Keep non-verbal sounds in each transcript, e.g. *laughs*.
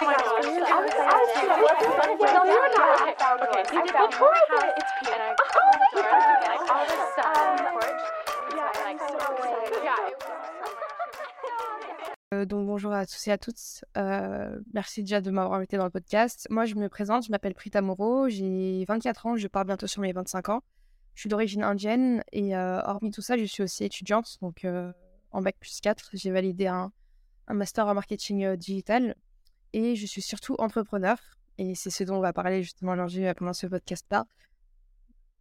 Euh, donc bonjour à tous et à toutes. Euh, merci déjà de m'avoir invité dans le podcast. Moi, je me présente, je m'appelle Prita Moro, j'ai 24 ans, je pars bientôt sur mes 25 ans. Je suis d'origine indienne et euh, hormis tout ça, je suis aussi étudiante. Donc en bac plus 4, j'ai validé un, un, master en marketing digital et je suis surtout entrepreneur. Et c'est ce dont on va parler justement aujourd'hui pendant ce podcast-là.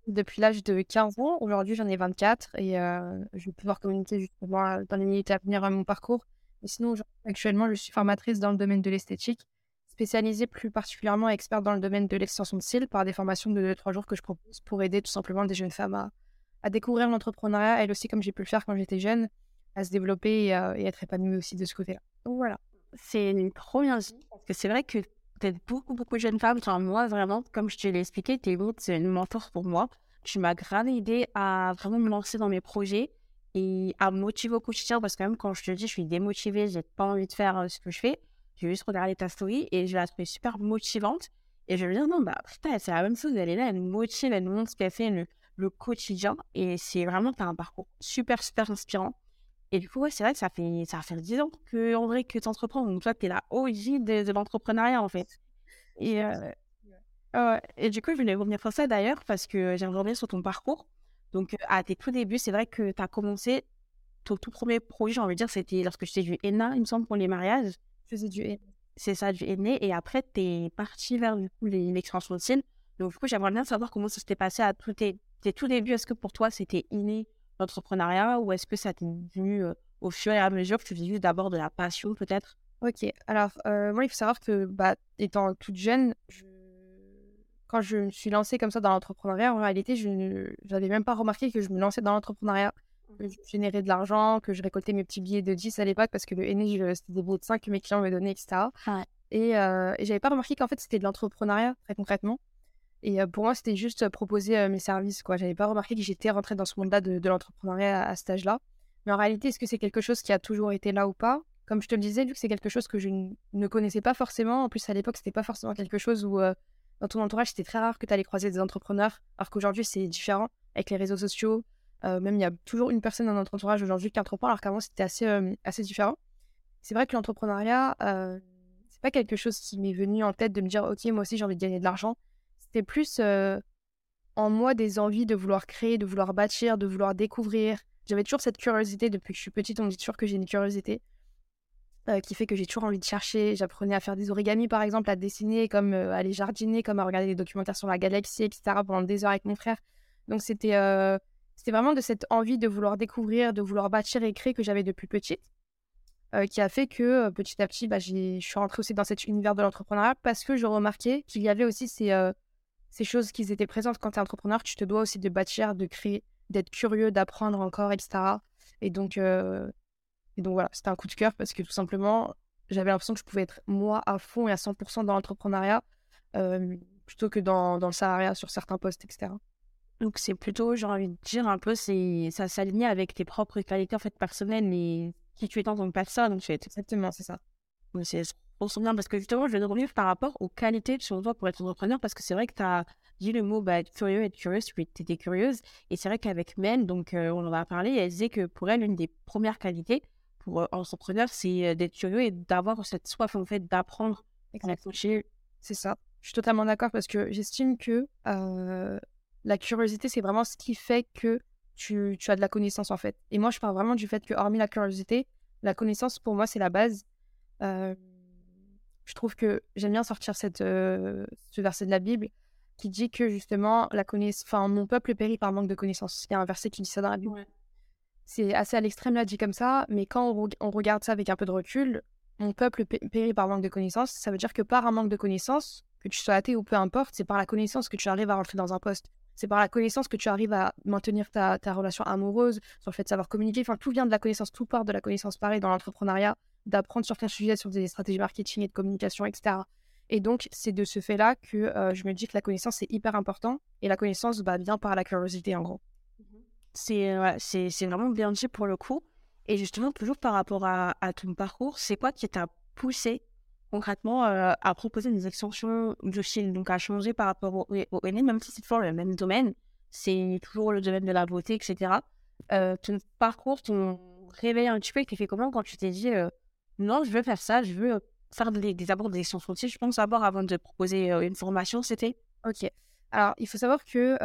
Depuis l'âge de 15 ans, aujourd'hui j'en ai 24 et je vais pouvoir communiquer justement dans les minutes à venir mon parcours et sinon, actuellement, je suis formatrice dans le domaine de l'esthétique, spécialisée plus particulièrement experte dans le domaine de l'extension de cils par des formations de 2-3 jours que je propose pour aider tout simplement des jeunes femmes à, à découvrir l'entrepreneuriat, elles aussi, comme j'ai pu le faire quand j'étais jeune, à se développer et, à, être épanouie aussi de ce côté-là. Donc voilà. C'est une bien parce que c'est vrai que peut-être beaucoup, beaucoup de jeunes femmes, enfin, moi vraiment, comme je te l'ai expliqué, es c'est une mentor pour moi. Tu m'as grave aidé à vraiment me lancer dans mes projets et à me motiver au quotidien parce que même quand je te dis je suis démotivée, j'ai pas envie de faire euh, ce que je fais, j'ai juste regardé ta story et je la trouvée super motivante. Et je me dis, non, bah putain, c'est la même chose, elle est là, elle me motive, elle me montre ce qu'elle fait le, le, quotidien. Et c'est vraiment, tu as un parcours super, super inspirant. Et du coup, ouais, c'est vrai que ça fait, ça fait 10 ans que, en vrai, que tu entreprends. Donc, toi, tu es la OG de, de l'entrepreneuriat, en fait. Et, euh, et du coup, je voulais revenir sur ça d'ailleurs, parce que j'aimerais revenir sur ton parcours. Donc, à tes tout débuts, c'est vrai que tu as commencé, ton tout premier projet, j'ai envie de dire, c'était lorsque tu faisais du henna, il me semble, pour les mariages. Je faisais du. C'est ça, du henna. Et après, tu es parti vers l'extension de. Donc, du coup, j'aimerais bien savoir comment ça s'était passé à tous tes, tes tout débuts. Est-ce que pour toi, c'était inné l'entrepreneuriat ou est-ce que ça t'est venu au fur et à mesure que tu juste d'abord de la passion, peut-être? Ok, alors moi, il faut savoir que, bah, étant toute jeune, je quand je me suis lancée comme ça dans l'entrepreneuriat, en réalité, je n'avais même pas remarqué que je me lançais dans l'entrepreneuriat. Que je générais de l'argent, que je récoltais mes petits billets de 10 à l'époque parce que le NE, c'était des billets de 5 que mes clients me donnaient, etc. Et, euh, et j'avais pas remarqué qu'en fait, c'était de l'entrepreneuriat, très concrètement. Et pour moi, c'était juste proposer mes services. quoi. J'avais pas remarqué que j'étais rentrée dans ce monde-là de, l'entrepreneuriat à, cet âge-là. Mais en réalité, est-ce que c'est quelque chose qui a toujours été là ou pas? Comme je te le disais, vu que c'est quelque chose que je ne connaissais pas forcément, en plus à l'époque, c'était pas forcément quelque chose où dans ton entourage, c'était très rare que tu allais croiser des entrepreneurs, alors qu'aujourd'hui, c'est différent avec les réseaux sociaux. Même il y a toujours une personne dans notre entourage aujourd'hui qui entreprend, alors qu'avant, c'était assez, assez différent. C'est vrai que l'entrepreneuriat, c'est pas quelque chose qui m'est venu en tête de me dire, OK, moi aussi, j'ai envie de gagner de l'argent. C'était plus euh, en moi des envies de vouloir créer, de vouloir bâtir, de vouloir découvrir. J'avais toujours cette curiosité depuis que je suis petite. On me dit toujours que j'ai une curiosité. Euh, qui fait que j'ai toujours envie de chercher. J'apprenais à faire des origamis, par exemple, à dessiner, comme euh, à aller jardiner, comme à regarder des documentaires sur la galaxie, etc., pendant des heures avec mon frère. Donc, c'était euh, c'était vraiment de cette envie de vouloir découvrir, de vouloir bâtir et créer que j'avais depuis petite, qui a fait que petit à petit, bah, je suis rentrée aussi dans cet univers de l'entrepreneuriat parce que je remarquais qu'il y avait aussi ces, ces choses qui étaient présentes quand tu es entrepreneur. Tu te dois aussi de bâtir, de créer, d'être curieux, d'apprendre encore, etc. Et donc, et donc voilà, c'était un coup de cœur parce que tout simplement, j'avais l'impression que je pouvais être moi à fond et à 100% dans l'entrepreneuriat euh, plutôt que dans, dans, le salariat sur certains postes, etc. Donc c'est plutôt, j'ai envie de dire un peu, c'est ça s'alignait avec tes propres qualités en fait personnelles et qui tu es en tant que personne en fait. Exactement, c'est ça. C'est on se bien parce que justement, je vais revenir par rapport aux qualités sur toi pour être entrepreneur parce que c'est vrai que tu as dit le mot bah, être curieux, être curieuse, tu étais curieuse. Et c'est vrai qu'avec Men, donc euh, on en a parlé, elle disait que pour elle, une des premières qualités, pour euh, entrepreneur, c'est d'être curieux et d'avoir cette soif en fait d'apprendre. C'est ça. Je suis totalement d'accord parce que j'estime que la curiosité, c'est vraiment ce qui fait que tu, tu, as de la connaissance en fait. Et moi, je parle vraiment du fait que, hormis la curiosité, la connaissance pour moi, c'est la base. Je trouve que j'aime bien sortir cette, ce verset de la Bible qui dit que justement, la connaissance, enfin, mon peuple périt par manque de connaissance. Il y a un verset qui dit ça dans la Bible. C'est assez à l'extrême là dit comme ça, mais quand on, regarde ça avec un peu de recul, mon peuple périt par manque de connaissances. Ça veut dire que par un manque de connaissances, que tu sois athée ou peu importe, c'est par la connaissance que tu arrives à rentrer dans un poste. C'est par la connaissance que tu arrives à maintenir ta, relation amoureuse, sur le fait de savoir communiquer. Enfin, tout vient de la connaissance, tout part de la connaissance. Pareil dans l'entrepreneuriat, d'apprendre sur certains sujets, sur des stratégies marketing et de communication, etc. Et donc, c'est de ce fait-là que euh, je me dis que la connaissance, c'est hyper important. Et la connaissance bah, vient par la curiosité, en gros. C'est c'est vraiment bien dit pour le coup. Et justement, toujours par rapport à, à ton parcours, c'est quoi qui t'a poussé concrètement à proposer des extensions de cils, donc à changer par rapport au, au même si c'est toujours le même domaine, c'est toujours le domaine de la beauté, etc. ton parcours, ton réveil un petit peu, fait comment quand tu t'es dit non, je veux faire ça, je veux faire des, des abords des de cils, je pense d'abord avant de proposer une formation, c'était Ok. Alors, il faut savoir que,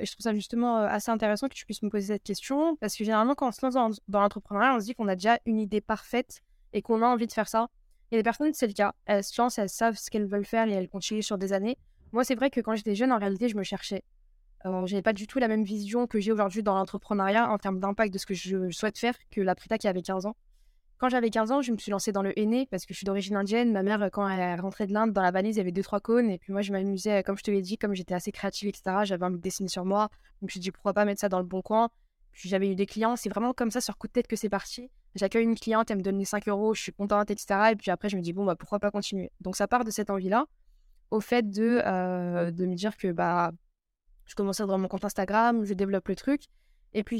et je trouve ça justement assez intéressant que tu puisses me poser cette question, parce que généralement, quand on se lance dans, l'entrepreneuriat, on se dit qu'on a déjà une idée parfaite et qu'on a envie de faire ça. Il y a des personnes, c'est le cas. Elles se lancent, elles savent ce qu'elles veulent faire et elles continuent sur des années. Moi, c'est vrai que quand j'étais jeune, en réalité, je me cherchais. Je n'avais pas du tout la même vision que j'ai aujourd'hui dans l'entrepreneuriat en termes d'impact de ce que je souhaite faire que la Prita qui avait 15 ans. Quand j'avais 15 ans, je me suis lancée dans le henné parce que je suis d'origine indienne. Ma mère, quand elle rentrée de l'Inde, dans la valise, il y avait deux, trois cônes. Et puis moi, je m'amusais, comme je te l'ai dit, comme j'étais assez créative, etc. J'avais un dessin sur moi. Je me suis dit, pourquoi pas mettre ça dans le bon coin? Puis j'avais eu des clients. C'est vraiment comme ça, sur coup de tête, que c'est parti j'accueille une cliente, elle me donne les 5 euros, je suis contente, etc. Et puis après, je me dis, bon, bah, pourquoi pas continuer? Donc, ça part de cette envie-là, au fait de, euh, de me dire que bah, je commence à avoir mon compte Instagram, je développe le truc. Et puis,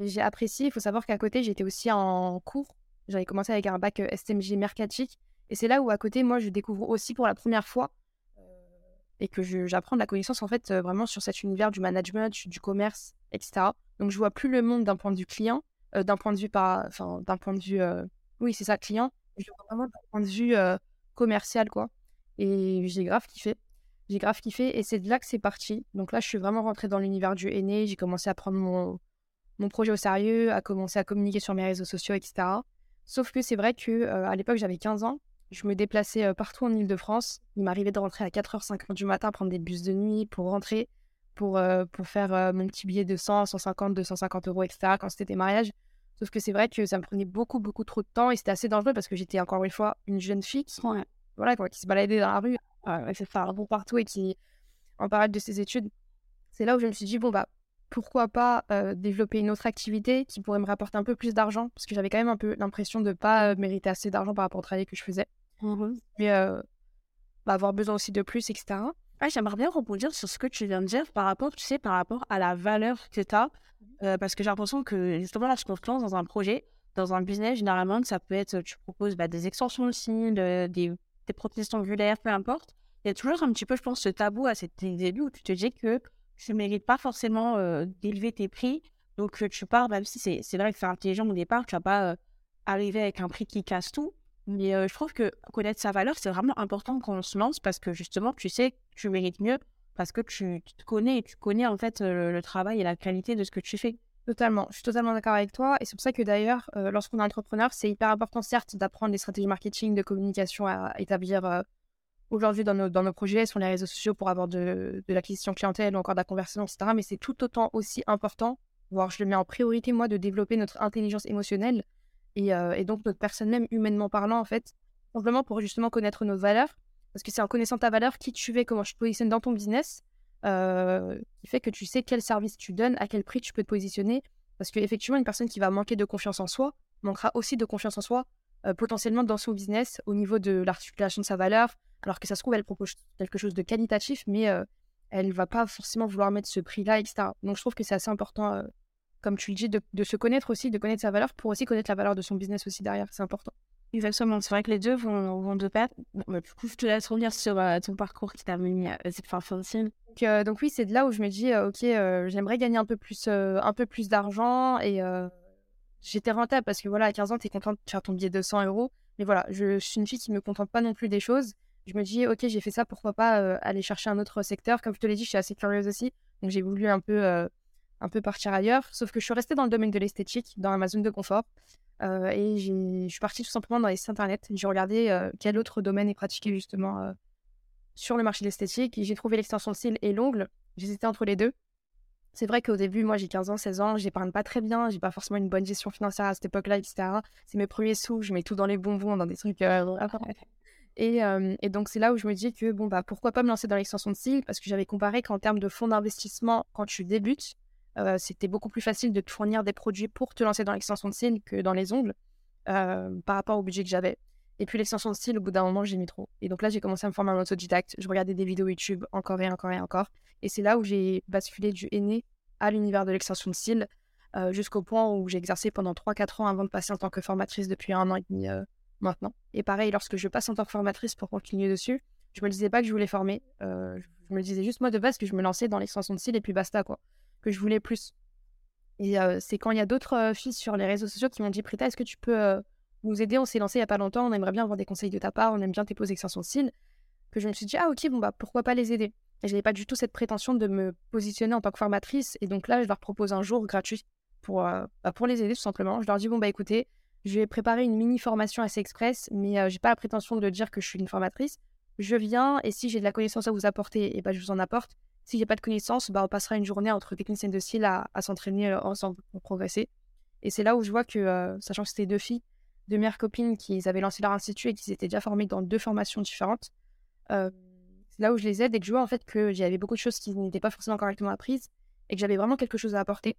j'ai apprécié. Il faut savoir qu'à côté, j'étais aussi en cours. J'avais commencé avec un bac euh, STMG mercatique. Et c'est là où, à côté, moi, je découvre aussi pour la première fois euh, et que j'apprends de la connaissance, en fait, vraiment sur cet univers du management, du commerce, etc. Donc, je vois plus le monde d'un point de vue client, euh, d'un point de vue pas, enfin d'un point de vue, euh, oui c'est ça client, je vraiment d'un point de vue euh, commercial quoi. Et j'ai grave kiffé, j'ai grave kiffé et c'est de là que c'est parti. Donc là je suis vraiment rentrée dans l'univers du aîné, j'ai commencé à prendre mon mon projet au sérieux, à commencer à communiquer sur mes réseaux sociaux, etc. Sauf que c'est vrai que à l'époque j'avais 15 ans, je me déplaçais partout en Ile-de-France. Il m'arrivait de rentrer à 4h, 5h du matin, prendre des bus de nuit pour rentrer, pour, pour faire mon petit billet de 100, 150, 250 euros, etc. quand c'était des mariages. Sauf que c'est vrai que ça me prenait beaucoup, beaucoup trop de temps et c'était assez dangereux parce que j'étais encore une fois une jeune fille qui, voilà, qui se baladait dans la rue, euh, faire un bon partout et qui, en parallèle de ses études, c'est là où je me suis dit, bon, bah, pourquoi pas euh, développer une autre activité qui pourrait me rapporter un peu plus d'argent? Parce que j'avais quand même un peu l'impression de ne pas euh, mériter assez d'argent par rapport au travail que je faisais. Mmh Mais bah, avoir besoin aussi de plus, etc. Ah, j'aimerais bien rebondir sur ce que tu viens de dire par rapport, tu sais, par rapport à la valeur que tu as euh, parce que j'ai l'impression que justement, là, je me lance dans un projet, dans un business, généralement, ça peut être, tu proposes bah, des extensions aussi, des, des prothèses angulaires, peu importe. Il y a toujours un petit peu, je pense, ce tabou à cet début où tu te dis que tu ne mérites pas forcément d'élever tes prix. Donc, tu pars, même si c'est vrai que c'est intelligent au départ, tu vas pas arriver avec un prix qui casse tout. Mais je trouve que connaître sa valeur, c'est vraiment important quand on se lance parce que justement, tu sais que tu mérites mieux parce que tu, te connais et tu connais en fait le, travail et la qualité de ce que tu fais. Totalement, je suis totalement d'accord avec toi. Et c'est pour ça que d'ailleurs, lorsqu'on est entrepreneur, c'est hyper important certes d'apprendre des stratégies marketing, de communication à établir aujourd'hui dans nos, dans nos projets, sur les réseaux sociaux pour avoir de, de l'acquisition clientèle ou encore de la conversation, etc. Mais c'est tout autant aussi important, voire je le mets en priorité moi, de développer notre intelligence émotionnelle et, et donc notre personne même humainement parlant en fait, simplement pour justement connaître nos valeurs parce que c'est en connaissant ta valeur, qui tu es, comment tu te positionnes dans ton business, euh, qui fait que tu sais quel service tu donnes, à quel prix tu peux te positionner. Parce qu'effectivement, une personne qui va manquer de confiance en soi manquera aussi de confiance en soi euh, potentiellement dans son business au niveau de l'articulation de sa valeur. Alors que ça se trouve, elle propose quelque chose de qualitatif, mais euh, elle ne va pas forcément vouloir mettre ce prix-là, etc. Donc je trouve que c'est assez important, comme tu le dis, de, de, se connaître aussi, de connaître sa valeur pour aussi connaître la valeur de son business aussi derrière. C'est important. Exactement, c'est vrai que les deux vont, vont de pair. Bah, du coup, je te laisse revenir sur euh, ton parcours qui t'a mené à cette fin donc, euh, donc oui, c'est de là où je me dis, euh, ok, j'aimerais gagner un peu plus, un peu plus d'argent et j'étais rentable parce que voilà, à 15 ans, tu es contente de faire ton billet de 100 euros. Mais voilà, je, suis une fille qui me contente pas non plus des choses. Je me dis, ok, j'ai fait ça, pourquoi pas aller chercher un autre secteur. Comme je te l'ai dit, je suis assez curieuse aussi, donc j'ai voulu un peu, un peu partir ailleurs. Sauf que je suis restée dans le domaine de l'esthétique, dans ma zone de confort. Euh, et je suis partie tout simplement dans les sites internet. J'ai regardé quel autre domaine est pratiqué justement sur le marché de l'esthétique. J'ai trouvé l'extension de cils et l'ongle. J'hésitais entre les deux. C'est vrai qu'au début, moi j'ai 15 ans, 16 ans, j'épargne pas très bien, j'ai pas forcément une bonne gestion financière à cette époque-là, etc. C'est mes premiers sous, je mets tout dans les bonbons, dans des trucs. Et, et, donc c'est là où je me dis que bon bah pourquoi pas me lancer dans l'extension de cils parce que j'avais comparé qu'en termes de fonds d'investissement quand tu débutes, euh, c'était beaucoup plus facile de te fournir des produits pour te lancer dans l'extension de cils que dans les ongles euh, par rapport au budget que j'avais. Et puis l'extension de style, au bout d'un moment, j'ai mis trop. Et donc là, j'ai commencé à me former en autodidacte. Je regardais des vidéos YouTube encore et encore et encore. Et c'est là où j'ai basculé du aîné à l'univers de l'extension de style, euh, jusqu'au point où j'ai exercé pendant 3-4 ans avant de passer en tant que formatrice depuis un an et demi maintenant. Et pareil, lorsque je passe en tant que formatrice pour continuer dessus, je me disais pas que je voulais former. je me disais juste moi de base que je me lançais dans l'extension de style et puis basta quoi. Que je voulais plus. Et c'est quand il y a d'autres filles sur les réseaux sociaux qui m'ont dit Prita, est-ce que tu peux nous aider? On s'est lancé il y a pas longtemps, on aimerait bien avoir des conseils de ta part, on aime bien tes poses extensions de style. Que je me suis dit Ah ok, bon bah pourquoi pas les aider? Et je n'avais pas du tout cette prétention de me positionner en tant que formatrice. Et donc là, je leur propose un jour gratuit pour, bah, pour les aider tout simplement. Je leur dis Bon bah écoutez, je vais préparer une mini formation assez express, mais j'ai pas la prétention de dire que je suis une formatrice. Je viens et si j'ai de la connaissance à vous apporter, et bah, je vous en apporte. Si j'ai pas de connaissances, bah, on passera une journée entre techniciennes de style à, s'entraîner euh, ensemble pour progresser. Et c'est là où je vois que, euh, sachant que c'était deux filles, deux meilleures copines qui avaient lancé leur institut et qui s'étaient déjà formées dans deux formations différentes, euh, c'est là où je les aide et que je vois en fait que j'avais beaucoup de choses qui n'étaient pas forcément correctement apprises et que j'avais vraiment quelque chose à apporter.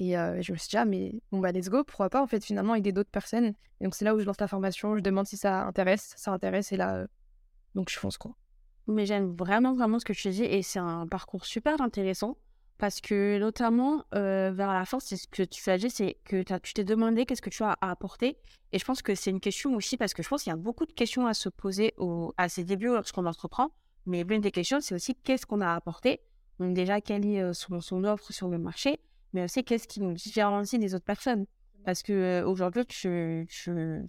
Et je me suis dit, ah, mais bon, bah, let's go, pourquoi pas en fait finalement aider d'autres personnes. Donc c'est là où je lance la formation, je demande si ça intéresse, ça intéresse et là, donc je fonce quoi. Mais j'aime vraiment, vraiment ce que tu dis et c'est un parcours super intéressant parce que notamment euh, vers la fin, c'est ce que tu fais, c'est que tu t'es demandé qu'est-ce que tu as à apporter. Et je pense que c'est une question aussi parce que je pense qu'il y a beaucoup de questions à se poser au, à ses débuts lorsqu'on entreprend. Mais l'une des questions, c'est aussi qu'est-ce qu'on a à apporter. Donc déjà, quelle est euh, son, son, offre sur le marché, mais aussi qu'est-ce qui nous différencie des autres personnes? Parce que euh, aujourd'hui, tu,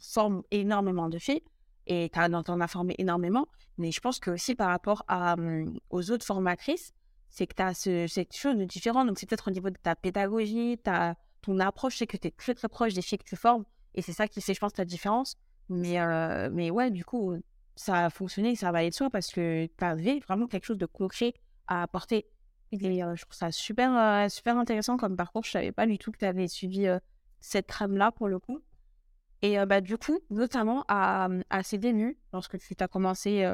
formes énormément de filles et tu en as formé énormément. Mais je pense que aussi par rapport à, mmh, aux autres formatrices, c'est que tu as ce, cette chose de différent. Donc, c'est peut-être au niveau de ta pédagogie, ta, ton approche, c'est que tu es très très proche des filles que tu formes. Et c'est ça qui fait, je pense, la différence. Mais, euh, mais ouais, du coup, ça a fonctionné, ça va aller de soi parce que tu avais vraiment quelque chose de concret à apporter. Et euh, je trouve ça super, euh, super intéressant comme parcours. Je savais pas du tout que tu avais suivi cette trame-là pour le coup. Et bah, du coup, notamment à, mmh, à ces débuts, lorsque tu as commencé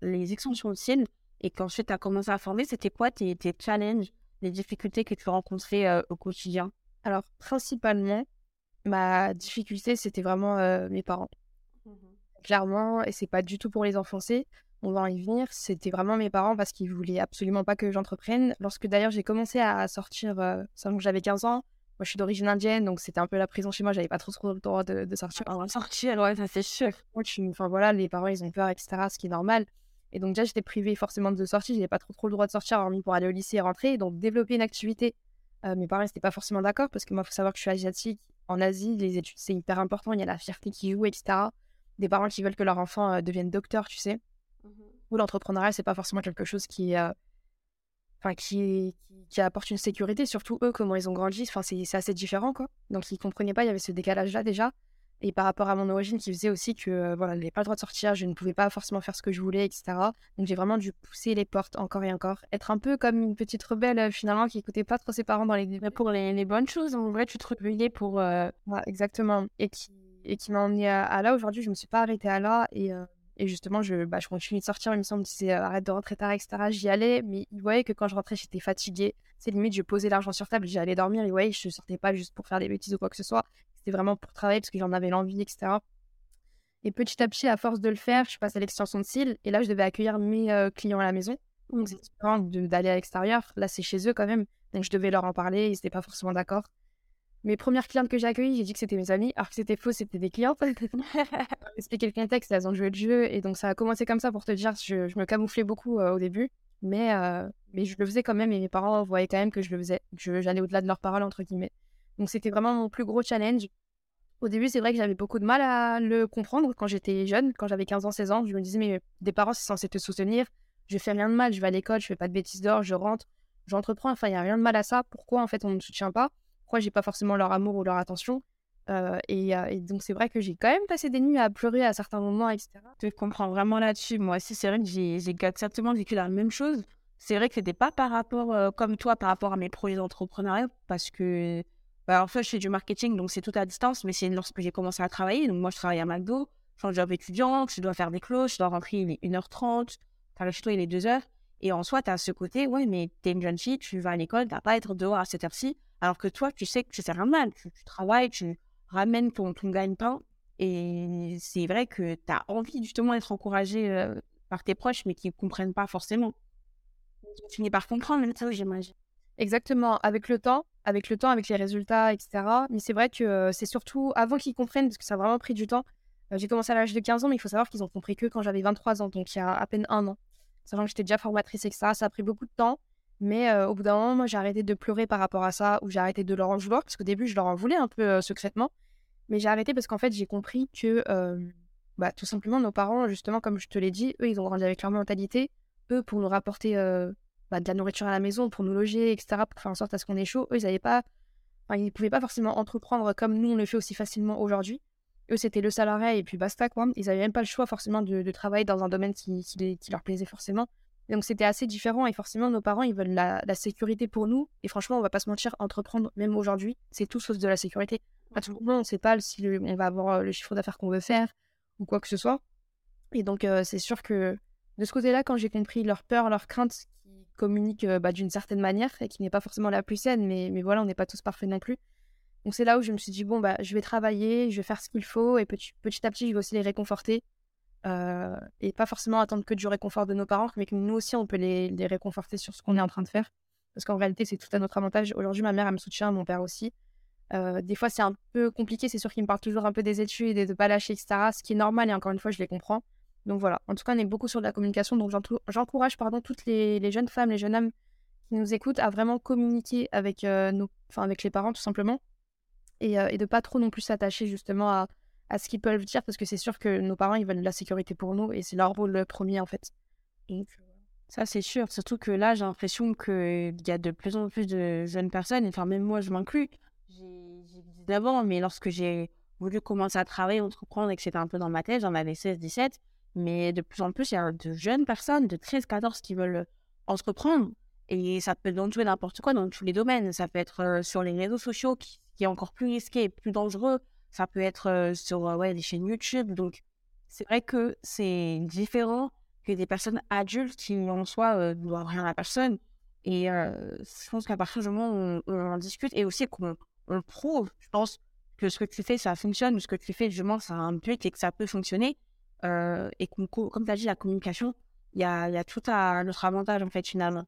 les extensions de cils et qu'ensuite tu as commencé à former, c'était quoi tes, tes, challenges, les difficultés que tu rencontrais au quotidien? Alors, principalement, ma difficulté, c'était vraiment mes parents. Mmh Clairement, et c'est pas du tout pour les enfoncer, on va y venir, c'était vraiment mes parents parce qu'ils voulaient absolument pas que j'entreprenne. Lorsque d'ailleurs j'ai commencé à sortir, euh, que j'avais 15 ans, moi, je suis d'origine indienne, donc c'était un peu la prison chez moi. J'avais pas trop, trop le droit de, de sortir. Ah, sortir, ouais, ça c'est sûr. *laughs* Enfin voilà, les parents, ils ont peur, etc., ce qui est normal. Et donc déjà, j'étais privée forcément de sortie. J'avais pas trop, trop le droit de sortir, hormis pour aller au lycée et rentrer. Donc développer une activité, euh, mes parents n'étaient pas forcément d'accord parce que moi, il faut savoir que je suis asiatique. En Asie, les études, c'est hyper important. Il y a la fierté qui joue, etc. Des parents qui veulent que leur enfant euh, devienne docteur, tu sais. Mmh Ou l'entrepreneuriat, c'est pas forcément quelque chose qui. Euh, qui, qui, apporte une sécurité, surtout eux, comment ils ont grandi. Enfin, c'est assez différent, quoi. Donc, ils comprenaient pas, il y avait ce décalage-là déjà. Et par rapport à mon origine, qui faisait aussi que, euh, voilà, n'avais pas le droit de sortir, je ne pouvais pas forcément faire ce que je voulais, etc. Donc, j'ai vraiment dû pousser les portes encore et encore. Être un peu comme une petite rebelle, euh, finalement, qui écoutait pas trop ses parents dans les Mais pour les, bonnes choses, en vrai, tu te rebellais pour. Euh, exactement. Et qui, et qui m'a emmené à, là. Aujourd'hui, je me suis pas arrêtée à là. Et. Et justement, je, bah, je continue de sortir. Il me semble, me disait arrête de rentrer tard, etc. J'y allais, mais il voyait que quand je rentrais, j'étais fatiguée. C'est limite, je posais l'argent sur table, j'allais dormir. Et ouais, je sortais pas juste pour faire des bêtises ou quoi que ce soit. C'était vraiment pour travailler parce que j'en avais l'envie, etc. Et petit à petit, à force de le faire, je passe à l'extension de cils. Et là, je devais accueillir mes clients à la maison. Donc, c'est différent d'aller à l'extérieur. Là, c'est chez eux quand même. Donc, je devais leur en parler. Ils n'étaient pas forcément d'accord. Mes premières clientes que j'ai accueillies, j'ai dit que c'était mes amis, alors que c'était faux, c'était des clientes. *laughs* Expliquer le contexte, elles ont joué le jeu, et donc ça a commencé comme ça pour te dire, je, je me camouflais beaucoup euh, au début, mais, euh, mais je le faisais quand même, et mes parents voyaient quand même que je le faisais, que j'allais au-delà de leurs paroles, entre guillemets. Donc c'était vraiment mon plus gros challenge. Au début, c'est vrai que j'avais beaucoup de mal à le comprendre quand j'étais jeune, quand j'avais 15 ans, 16 ans. Je me disais, mais des parents, c'est censé te soutenir. Je fais rien de mal, je vais à l'école, je fais pas de bêtises d'or, je rentre, j'entreprends. Enfin, il n'y a rien de mal à ça. Pourquoi, en fait, on ne me soutient pas? Pourquoi j'ai pas forcément leur amour ou leur attention. Euh, et, donc c'est vrai que j'ai quand même passé des nuits à pleurer à certains moments, etc. Je comprends vraiment là-dessus. Moi aussi, c'est vrai que j'ai exactement vécu la même chose. C'est vrai que c'était pas par rapport, euh, comme toi, par rapport à mes projets d'entrepreneuriat, parce que, bah, en fait, je fais du marketing, donc c'est tout à distance, mais c'est lorsque j'ai commencé à travailler. Donc moi, je travaille à McDo, je suis en job étudiant, je dois faire des closes, je dois rentrer, il est 1h30, t'arrives chez toi, il est 2h. Et en soi, tu as ce côté, ouais, mais t'es une jeune fille, tu vas à l'école, t'as pas à être dehors à cette heure-ci. Alors que toi, tu sais que tu fais rien mal. Tu, travailles, tu ramènes ton, ton gagne-pain. Et c'est vrai que tu as envie justement d'être encouragé euh, par tes proches, mais qui ne comprennent pas forcément. Tu finis par comprendre, ça, j'imagine. Exactement. Avec le temps, avec le temps, avec les résultats, etc. Mais c'est vrai que euh, c'est surtout avant qu'ils comprennent, parce que ça a vraiment pris du temps, j'ai commencé à l'âge de 15 ans, mais il faut savoir qu'ils ont compris que quand j'avais 23 ans, donc il y a à peine un an. Sachant que j'étais déjà formatrice, etc. Ça a pris beaucoup de temps. Mais au bout d'un moment, moi, j'ai arrêté de pleurer par rapport à ça, ou j'ai arrêté de leur en vouloir, parce qu'au début, je leur en voulais un peu secrètement. Mais j'ai arrêté parce qu'en fait, j'ai compris que, bah, tout simplement, nos parents, justement, comme je te l'ai dit, eux, ils ont grandi avec leur mentalité. Eux, pour nous rapporter bah, de la nourriture à la maison, pour nous loger, etc., pour faire en sorte à ce qu'on ait chaud, eux, ils n'avaient pas. Ils ne pouvaient pas forcément entreprendre comme nous, on le fait aussi facilement aujourd'hui. Eux, c'était le salariat et puis basta, quoi. Ils n'avaient même pas le choix, forcément, de, travailler dans un domaine qui leur plaisait forcément. Donc c'était assez différent et forcément nos parents ils veulent la, sécurité pour nous et franchement on va pas se mentir entreprendre même aujourd'hui c'est tout sauf de la sécurité. À tout moment on sait pas si on va avoir euh, le chiffre d'affaires qu'on veut faire ou quoi que ce soit et donc euh, c'est sûr que de ce côté-là quand j'ai compris leur peur leur crainte qui communiquent euh, bah, d'une certaine manière et qui n'est pas forcément la plus saine mais, mais voilà on n'est pas tous parfaits non plus. Donc c'est là où je me suis dit bon bah je vais travailler je vais faire ce qu'il faut et petit, petit à petit je vais aussi les réconforter euh, et pas forcément attendre que du réconfort de nos parents, mais que nous aussi, on peut les, réconforter sur ce qu'on est en train de faire. Parce qu'en réalité, c'est tout à notre avantage. Aujourd'hui, ma mère, elle me soutient, mon père aussi. Euh, des fois, c'est un peu compliqué. C'est sûr qu'ils me parlent toujours un peu des études et de pas lâcher, etc. Ce qui est normal, et encore une fois, je les comprends. Donc voilà. En tout cas, on est beaucoup sur de la communication. Donc j'encourage pardon, toutes les, jeunes femmes, les jeunes hommes qui nous écoutent à vraiment communiquer avec, euh, nos... avec les parents, tout simplement. Et, et de pas trop non plus s'attacher justement à, à ce qu'ils peuvent dire parce que c'est sûr que nos parents ils veulent de la sécurité pour nous et c'est leur rôle premier en fait. Donc, euh, ça c'est sûr, surtout que là j'ai l'impression qu'il y a de plus en plus de jeunes personnes, enfin même moi je m'inclus. J'ai dit d'avant, mais lorsque j'ai voulu commencer à travailler, entreprendre et que c'était un peu dans ma tête, j'en avais 16-17, mais de plus en plus il y a de jeunes personnes de 13-14 qui veulent entreprendre et ça peut dans tout n'importe quoi, dans tous les domaines. Ça peut être euh, sur les réseaux sociaux qui, qui est encore plus risqué plus dangereux ça peut être sur ouais, des chaînes YouTube. Donc, c'est vrai que c'est différent que des personnes adultes qui, en soi, ne doivent rien à personne. Et je pense qu'à partir du moment où on, en discute et aussi qu'on on prouve, je pense que ce que tu fais, ça fonctionne, ce que tu fais, justement, ça a un but et que ça peut fonctionner. et comme tu as dit, la communication, il y a, y a, tout à notre avantage, en fait, finalement.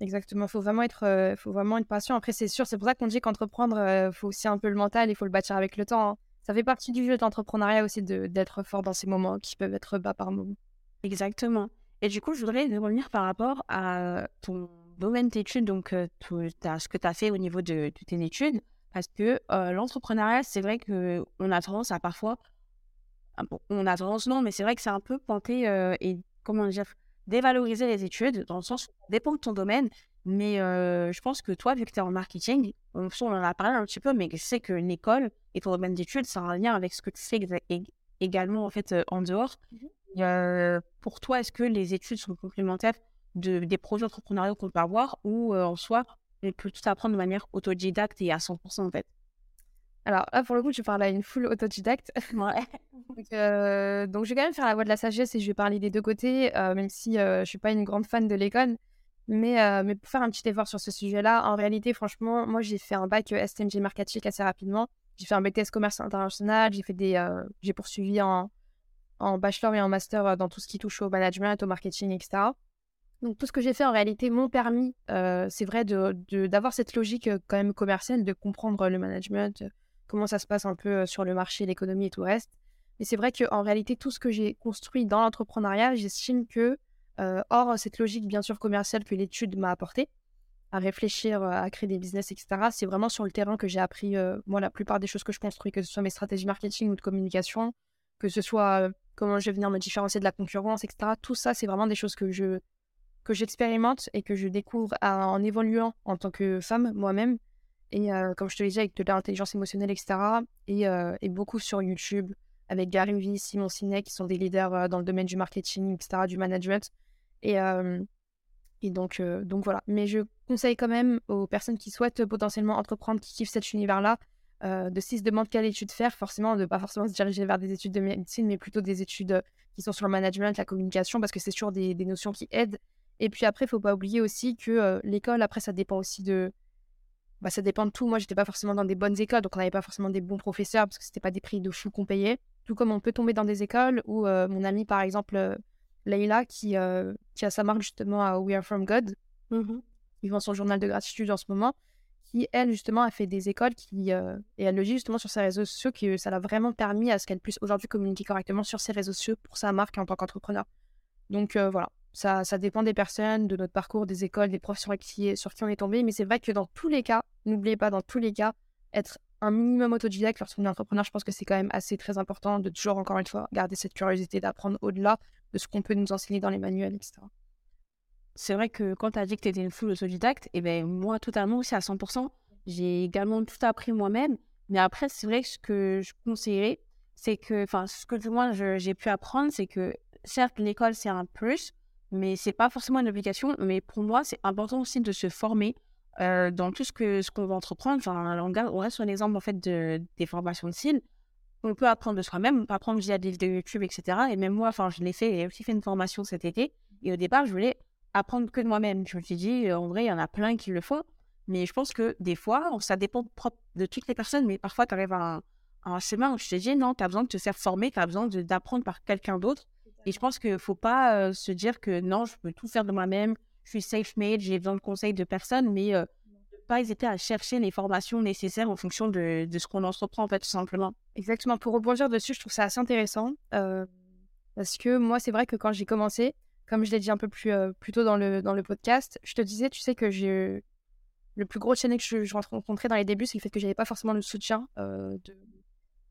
Exactement, il faut vraiment être, faut vraiment être patient. Après, c'est sûr, c'est pour ça qu'on dit qu'entreprendre, il faut aussi un peu le mental, il faut le bâtir avec le temps. Hein. Ça fait partie du jeu d'entrepreneuriat aussi d'être fort dans ces moments qui peuvent être bas par moment. Exactement. Et du coup, je voudrais revenir par rapport à ton domaine d'études, donc ce que tu as fait au niveau de, tes études, parce que l'entrepreneuriat, c'est vrai qu'on a tendance à parfois, ah on a tendance non, mais c'est vrai que c'est un peu pointé et comment dire, dévaloriser les études, dans le sens où ça dépend de ton domaine, mais je pense que toi, vu que tu es en marketing, on, en a parlé un petit peu, mais je sais qu'une école et ton domaine d'études, ça a un lien avec ce que tu fais également en fait en dehors. Mmh pour toi, est-ce que les études sont complémentaires de, des projets entrepreneuriaux qu'on peut avoir ou en soi, on peut tout apprendre de manière autodidacte et à 100% en fait? Alors là, pour le coup, je parle à une full autodidacte. Ouais. *laughs* donc, donc, je vais quand même faire la voix de la sagesse et je vais parler des deux côtés, même si je ne suis pas une grande fan de l'école. Mais, mais pour faire un petit effort sur ce sujet-là, en réalité, franchement, moi, j'ai fait un bac STMG marketing assez rapidement. J'ai fait un BTS commerce international, j'ai fait des, j'ai poursuivi en, en bachelor et en master dans tout ce qui touche au management, au marketing, etc. Donc tout ce que j'ai fait en réalité m'ont permis, c'est vrai, d'avoir de, cette logique quand même commerciale, de comprendre le management, comment ça se passe un peu sur le marché, l'économie et tout le reste. Mais c'est vrai qu'en réalité, tout ce que j'ai construit dans l'entrepreneuriat, j'estime que euh, or, cette logique, bien sûr, commerciale que l'étude m'a apportée, à réfléchir, euh, à créer des business, etc., c'est vraiment sur le terrain que j'ai appris, euh, moi, la plupart des choses que je construis, que ce soit mes stratégies marketing ou de communication, que ce soit comment je vais venir me différencier de la concurrence, etc. Tout ça, c'est vraiment des choses que je que j'expérimente et que je découvre en évoluant en tant que femme moi-même. Et comme je te l'ai dit, avec de l'intelligence émotionnelle, etc. Et, et, beaucoup sur YouTube, avec Gary Vee, Simon Sinek, qui sont des leaders dans le domaine du marketing, etc., du management. Et, donc, voilà. Mais je conseille quand même aux personnes qui souhaitent potentiellement entreprendre, qui kiffent cet univers-là, de s'ils se demandent quelle étude faire, forcément, de pas forcément se diriger vers des études de médecine, mais plutôt des études qui sont sur le management, la communication, parce que c'est toujours des, notions qui aident. Et puis après, il faut pas oublier aussi que l'école, après, ça dépend aussi de... Bah, ça dépend de tout. Moi, j'étais pas forcément dans des bonnes écoles, donc on n'avait pas forcément des bons professeurs, parce que c'était pas des prix de fou qu'on payait. Tout comme on peut tomber dans des écoles où mon ami, par exemple, Leila qui, qui a sa marque justement à We Are From God. Mmh Il vend son journal de gratitude en ce moment. qui, elle, justement, a fait des écoles qui, et elle le dit justement sur ses réseaux sociaux, que ça l'a vraiment permis à ce qu'elle puisse aujourd'hui communiquer correctement sur ses réseaux sociaux pour sa marque en tant qu'entrepreneur. Donc voilà, ça, ça dépend des personnes, de notre parcours, des écoles, des profs sur qui, sur qui on est tombé. Mais c'est vrai que dans tous les cas, n'oubliez pas, dans tous les cas, être un minimum autodidacte lorsqu'on est entrepreneur, je pense que c'est quand même assez très important de toujours, encore une fois, garder cette curiosité d'apprendre au-delà de ce qu'on peut nous enseigner dans les manuels, etc. C'est vrai que quand tu as dit que tu étais une full autodidacte, et eh ben moi, totalement aussi à 100%. J'ai également tout appris moi-même. Mais après, c'est vrai que ce que je conseillerais, c'est que, enfin, ce que moi j'ai pu apprendre, c'est que certes, l'école, c'est un plus, mais c'est pas forcément une obligation. Mais pour moi, c'est important aussi de se former euh, dans tout ce que ce qu'on va entreprendre. Enfin, on, on reste sur l'exemple en fait de, des formations de style. On peut apprendre de soi-même, on peut apprendre via des vidéos YouTube, etc. Et même moi, enfin, je l'ai fait, j'ai aussi fait une formation cet été. Et au départ, je voulais apprendre que de moi-même. Je me suis dit, en vrai, il y en a plein qui le font. Mais je pense que des fois, ça dépend de toutes les personnes. Mais parfois, tu arrives à un, chemin où je te dis, non, tu as besoin de te faire former, tu as besoin d'apprendre par quelqu'un d'autre. Et je pense qu'il ne faut pas euh, se dire que non, je peux tout faire de moi-même, je suis safe-made, j'ai besoin de conseils de personne, mais euh, ne pas hésiter à chercher les formations nécessaires en fonction de, de ce qu'on entreprend, en fait, tout simplement. Exactement. Pour rebondir dessus, je trouve ça assez intéressant. parce que moi, c'est vrai que quand j'ai commencé, comme je l'ai dit un peu plus, euh, plus tôt dans le, dans le podcast, je te disais, tu sais que j'ai le plus gros challenge que je, rencontrais dans les débuts, c'est le fait que j'avais pas forcément le soutien euh, de,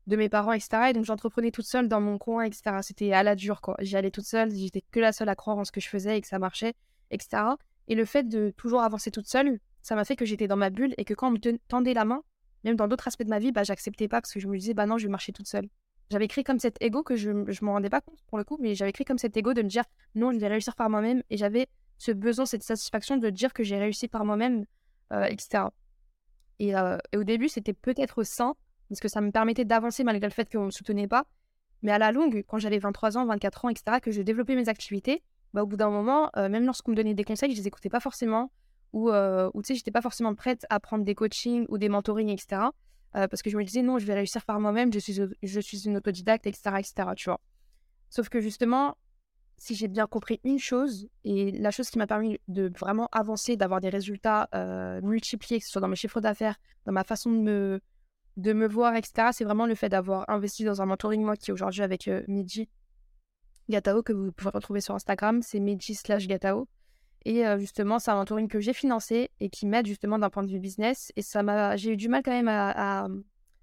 de, mes parents, etc. Et donc j'entreprenais toute seule dans mon coin, etc. C'était à la dure, quoi. J'y allais toute seule, j'étais que la seule à croire en ce que je faisais et que ça marchait, etc. Et le fait de toujours avancer toute seule, ça m'a fait que j'étais dans ma bulle et que quand on me tendait la main, même dans d'autres aspects de ma vie, bah, j'acceptais pas parce que je me disais, bah non, je vais marcher toute seule. J'avais créé comme cet ego que je ne me rendais pas compte pour le coup, mais j'avais créé comme cet ego de me dire non, je vais réussir par moi-même. Et j'avais ce besoin, cette satisfaction de dire que j'ai réussi par moi-même, euh, etc. Euh, et, au début, c'était peut-être sain, parce que ça me permettait d'avancer malgré le fait qu'on ne me soutenait pas. Mais à la longue, quand j'avais 23 ans, 24 ans, etc., que je développais mes activités, bah, au bout d'un moment, euh, même lorsqu'on me donnait des conseils, je les écoutais pas forcément, ou, ou tu sais, j'étais pas forcément prête à prendre des coachings ou des mentorings, etc. Euh, parce que je me disais non, je vais réussir par moi-même, je suis, je suis une autodidacte, etc., etc., tu vois. Sauf que justement, si j'ai bien compris une chose, et la chose qui m'a permis de vraiment avancer, d'avoir des résultats euh, multipliés, que ce soit dans mes chiffres d'affaires, dans ma façon de me, de me voir, etc., c'est vraiment le fait d'avoir investi dans un mentoring, moi, qui aujourd'hui avec euh, Midi Gatao, que vous pouvez retrouver sur Instagram, c'est Midi slash Gatao. Et justement, c'est un mentoring que j'ai financé et qui m'aide justement d'un point de vue business. Et ça m'a, j'ai eu du mal quand même à,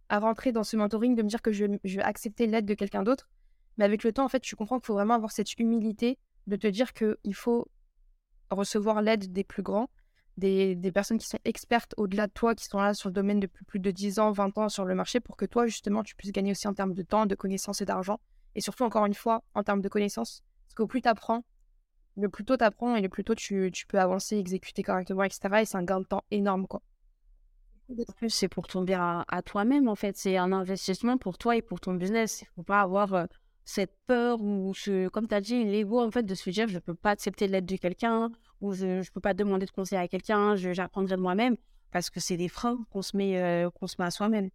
à, rentrer dans ce mentoring, de me dire que je, je vais accepter l'aide de quelqu'un d'autre. Mais avec le temps, en fait, je comprends qu'il faut vraiment avoir cette humilité de te dire qu'il faut recevoir l'aide des plus grands, des, des, personnes qui sont expertes au-delà de toi, qui sont là sur le domaine depuis plus de 10 ans, 20 ans sur le marché, pour que toi, justement, tu puisses gagner aussi en termes de temps, de connaissances et d'argent. Et surtout, encore une fois, en termes de connaissances. Parce qu'au plus tu apprends, le plus tôt tu apprends et le plus tôt tu, peux avancer, exécuter correctement, etc. Et c'est un gain de temps énorme, quoi. En plus, c'est pour ton bien à, toi-même, en fait. C'est un investissement pour toi et pour ton business. Il ne faut pas avoir euh, cette peur ou, ce, comme tu as dit, l'ego, en fait, de se dire je ne peux pas accepter l'aide de quelqu'un ou je ne peux pas demander de conseil à quelqu'un, j'apprendrai de moi-même. Parce que c'est des freins qu'on se, euh, qu'on se met à soi-même.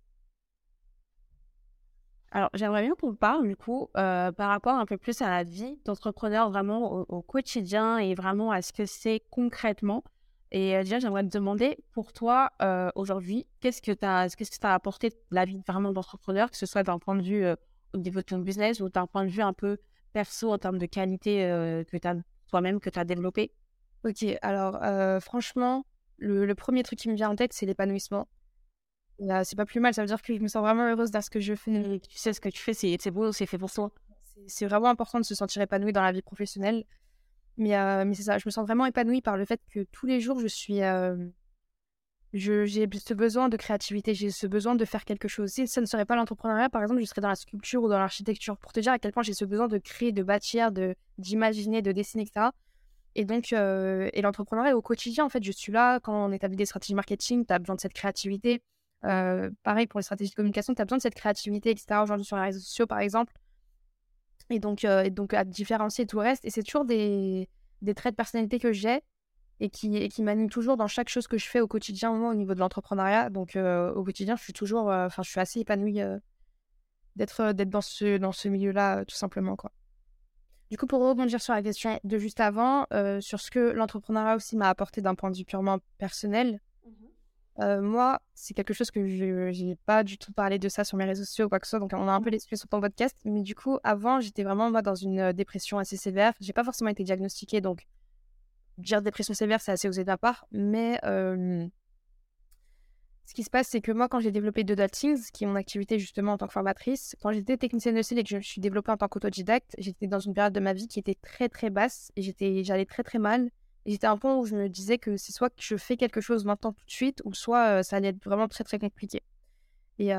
Alors, j'aimerais bien qu'on parle, du coup, euh, par rapport un peu plus à la vie d'entrepreneur, vraiment au, quotidien et vraiment à ce que c'est concrètement. Et euh, déjà, j'aimerais te demander, pour toi, euh, aujourd'hui, qu'est-ce que tu as, qu'est-ce que apporté la vie vraiment d'entrepreneur, que ce soit d'un point de vue au niveau de ton business ou d'un point de vue un peu perso en termes de qualité que tu as toi-même, que tu as développé? Ok, alors franchement, le, premier truc qui me vient en tête, c'est l'épanouissement c'est pas plus mal, ça veut dire que je me sens vraiment heureuse dans ce que je fais. Tu sais ce que tu fais, c'est beau, c'est fait pour toi. C'est vraiment important de se sentir épanoui dans la vie professionnelle. Mais, euh, mais c'est ça, je me sens vraiment épanouie par le fait que tous les jours, je suis. Euh, j'ai ce besoin de créativité, j'ai ce besoin de faire quelque chose. Si ça ne serait pas l'entrepreneuriat, par exemple, je serais dans la sculpture ou dans l'architecture. Pour te dire à quel point j'ai ce besoin de créer, de bâtir, d'imaginer, de, dessiner, etc. Et donc, euh, et l'entrepreneuriat au quotidien, en fait, je suis là quand on établit des stratégies marketing, tu as besoin de cette créativité. Euh, pareil pour les stratégies de communication, tu as besoin de cette créativité, etc. Aujourd'hui sur les réseaux sociaux, par exemple. Et donc, euh, et donc à différencier tout le reste. Et c'est toujours des, traits de personnalité que j'ai et qui, m'animent toujours dans chaque chose que je fais au quotidien, au niveau de l'entrepreneuriat. Donc euh, au quotidien, je suis toujours, enfin, je suis assez épanouie d'être dans ce, milieu-là, tout simplement. Du coup, pour rebondir sur la question de juste avant, sur ce que l'entrepreneuriat aussi m'a apporté d'un point de vue purement personnel, Euh, moi, c'est quelque chose que je n'ai pas du tout parlé de ça sur mes réseaux sociaux ou quoi que ce soit, donc on a un peu l'expliqué sur ton podcast. Mais du coup, avant, j'étais vraiment moi, dans une dépression assez sévère. J'ai pas forcément été diagnostiquée, donc dire dépression sévère, c'est assez osé de ma part. Mais ce qui se passe, c'est que moi, quand j'ai développé The Things, qui est mon activité justement en tant que formatrice, quand j'étais technicienne de style et que je me suis développée en tant qu'autodidacte, j'étais dans une période de ma vie qui était très très basse et j'étais, j'allais très très mal. Et j'étais à un point où je me disais que c'est soit que je fais quelque chose maintenant tout de suite, ou soit ça allait être vraiment très très compliqué. Et,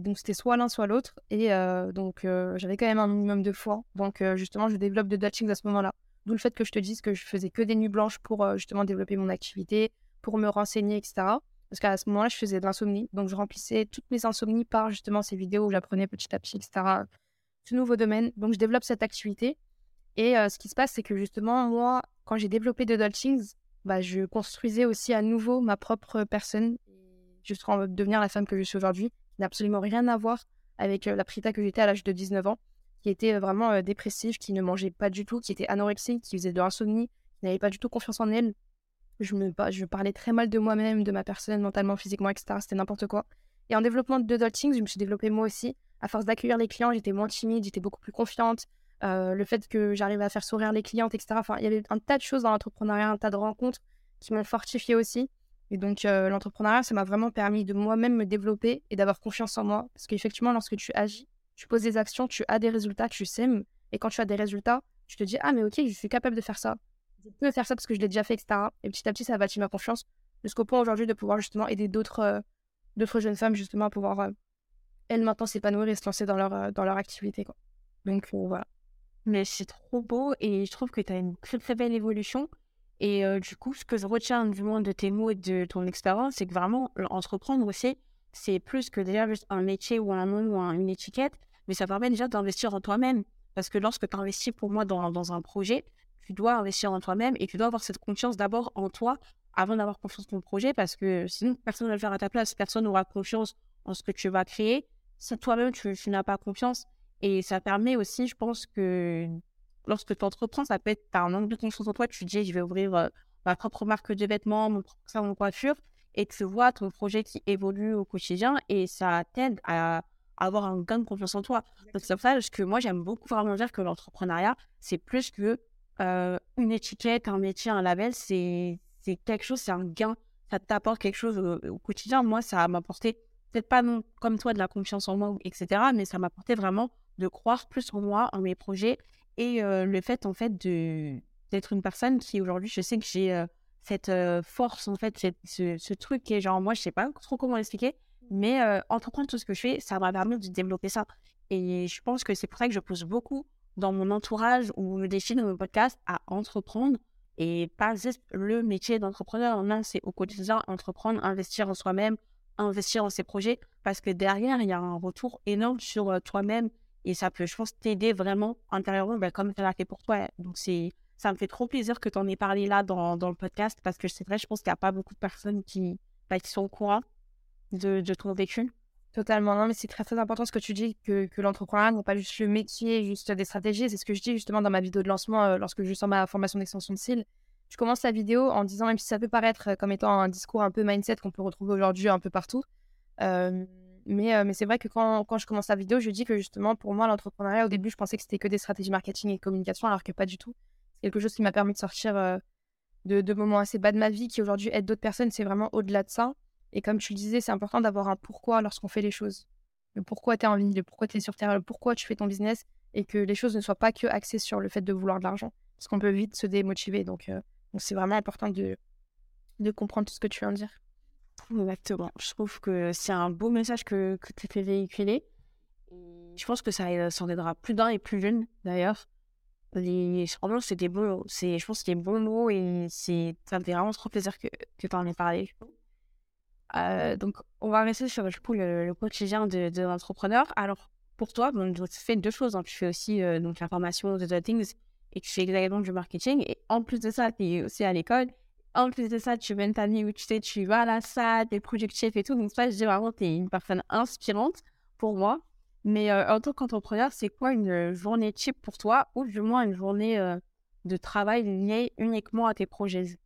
donc c'était soit l'un, soit l'autre. Et donc j'avais quand même un minimum de foi. Donc justement, je développe The Things à ce moment-là. D'où le fait que je te dise que je faisais que des nuits blanches pour justement développer mon activité, pour me renseigner, etc. Parce qu'à ce moment-là, je faisais de l'insomnie. Donc, je remplissais toutes mes insomnies par justement ces vidéos où j'apprenais petit à petit, etc. Ce nouveau domaine. Donc, je développe cette activité. Et ce qui se passe, c'est que justement, moi, quand j'ai développé The Dolphins, bah, je construisais aussi à nouveau ma propre personne jusqu'à devenir la femme que je suis aujourd'hui, qui n'a absolument rien à voir avec la Prita que j'étais à l'âge de 19 ans, qui était vraiment dépressive, qui ne mangeait pas du tout, qui était anorexique, qui faisait de l'insomnie, qui n'avait pas du tout confiance en elle, je, me, parlais très mal de moi-même, de ma personne, mentalement, physiquement, etc. C'était n'importe quoi. Et en développement de Doltings, je me suis développée moi aussi. À force d'accueillir les clients, j'étais moins timide, j'étais beaucoup plus confiante. Euh, le fait que j'arrivais à faire sourire les clientes, etc. Enfin, il y avait un tas de choses dans l'entrepreneuriat, un tas de rencontres qui m'ont fortifié aussi. Et donc, euh, l'entrepreneuriat, ça m'a vraiment permis de moi-même me développer et d'avoir confiance en moi. Parce qu'effectivement, lorsque tu agis, tu poses des actions, tu as des résultats, tu sèmes. Et quand tu as des résultats, tu te dis Ah, mais ok, je suis capable de faire ça je peux faire ça parce que je l'ai déjà fait, etc. Et petit à petit, ça a bâti ma confiance jusqu'au point aujourd'hui de pouvoir justement aider d'autres euh, jeunes femmes justement à pouvoir, elles, maintenant s'épanouir et se lancer dans leur, dans leur activité. Quoi. Donc voilà. Mais c'est trop beau et je trouve que tu as une très très belle évolution. Et du coup, ce que je retiens du moins de tes mots et de ton expérience, c'est que vraiment, entreprendre aussi, c'est plus que déjà juste un métier ou un nom ou une étiquette, mais ça permet déjà d'investir en toi-même. Parce que lorsque tu investis pour moi dans, dans un projet, tu dois investir en toi-même et tu dois avoir cette confiance d'abord en toi avant d'avoir confiance dans ton projet parce que sinon personne ne va le faire à ta place, personne n'aura confiance en ce que tu vas créer si toi-même tu, n'as pas confiance. Et ça permet aussi, je pense que lorsque tu entreprends, ça peut être, as un manque de confiance en toi, tu te dis je vais ouvrir euh, ma propre marque de vêtements, mon propre salon de coiffure et tu vois ton projet qui évolue au quotidien et ça t'aide à avoir un gain de confiance en toi. Donc c'est pour ça que moi j'aime beaucoup vraiment dire que l'entrepreneuriat, c'est plus que une étiquette, un métier, un label, c'est quelque chose, c'est un gain. Ça t'apporte quelque chose au, quotidien. Moi, ça m'a apporté, peut-être pas non, comme toi, de la confiance en moi, etc., mais ça m'a apporté vraiment de croire plus en moi, en mes projets et le fait, en fait, d'être une personne qui, aujourd'hui, je sais que j'ai cette force, en fait, ce, ce, truc qui est genre, moi, je sais pas trop comment l'expliquer, mais entreprendre tout ce que je fais, ça m'a permis de développer ça. Et je pense que c'est pour ça que je pose beaucoup dans mon entourage ou le défi de mon podcast à entreprendre et pas juste le métier d'entrepreneur. Non, c'est au quotidien entreprendre, investir en soi-même, investir en ses projets parce que derrière, il y a un retour énorme sur euh, toi-même et ça peut, je pense, t'aider vraiment intérieurement ben, comme tu l'as fait pour toi. Donc, c'est, ça me fait trop plaisir que tu en aies parlé là dans, dans, le podcast parce que c'est vrai, je pense qu'il n'y a pas beaucoup de personnes qui, ben, qui sont au courant de, de ton vécu. Totalement. Non, mais c'est très très important ce que tu dis, que, que l'entrepreneuriat n'est pas juste le métier, juste des stratégies. C'est ce que je dis justement dans ma vidéo de lancement euh, lorsque je sors ma formation d'extension de cils. Je commence la vidéo en disant, même si ça peut paraître euh, comme étant un discours un peu mindset qu'on peut retrouver aujourd'hui un peu partout, euh, mais, mais c'est vrai que quand, je commence la vidéo, je dis que justement pour moi, l'entrepreneuriat, au début, je pensais que c'était que des stratégies marketing et communication, alors que pas du tout. C'est quelque chose qui m'a permis de sortir de, de moments assez bas de ma vie qui aujourd'hui aident d'autres personnes. C'est vraiment au-delà de ça. Et comme tu le disais, c'est important d'avoir un pourquoi lorsqu'on fait les choses. Le pourquoi tu es en vie, le pourquoi tu es sur Terre, le pourquoi tu fais ton business et que les choses ne soient pas que axées sur le fait de vouloir de l'argent. Parce qu'on peut vite se démotiver. Donc, euh, c'est vraiment important de, de comprendre tout ce que tu viens de dire. Exactement. Je trouve que c'est un beau message que, que tu fais véhiculer. Je pense que ça, ça en aidera plus d'un et plus jeune d'ailleurs. Vraiment, c'est des je pense que c'est des bons mots et ça me fait vraiment trop plaisir que, que tu en aies parlé. Euh, donc, on va rester sur le, le, quotidien de, de l'entrepreneur. Alors, pour toi, tu fais deux choses. Hein. Tu fais aussi euh, donc, la formation The Things et tu fais également du marketing. Et en plus de ça, tu es aussi à l'école. En plus de ça, tu mènes ta vie où tu sais, tu vas à la salle, tu es productif et tout. Donc, ça, je dis vraiment, tu es une personne inspirante pour moi. Mais euh, en tant qu'entrepreneur, c'est quoi une journée type pour toi ou du moins une journée de travail liée uniquement à tes projets?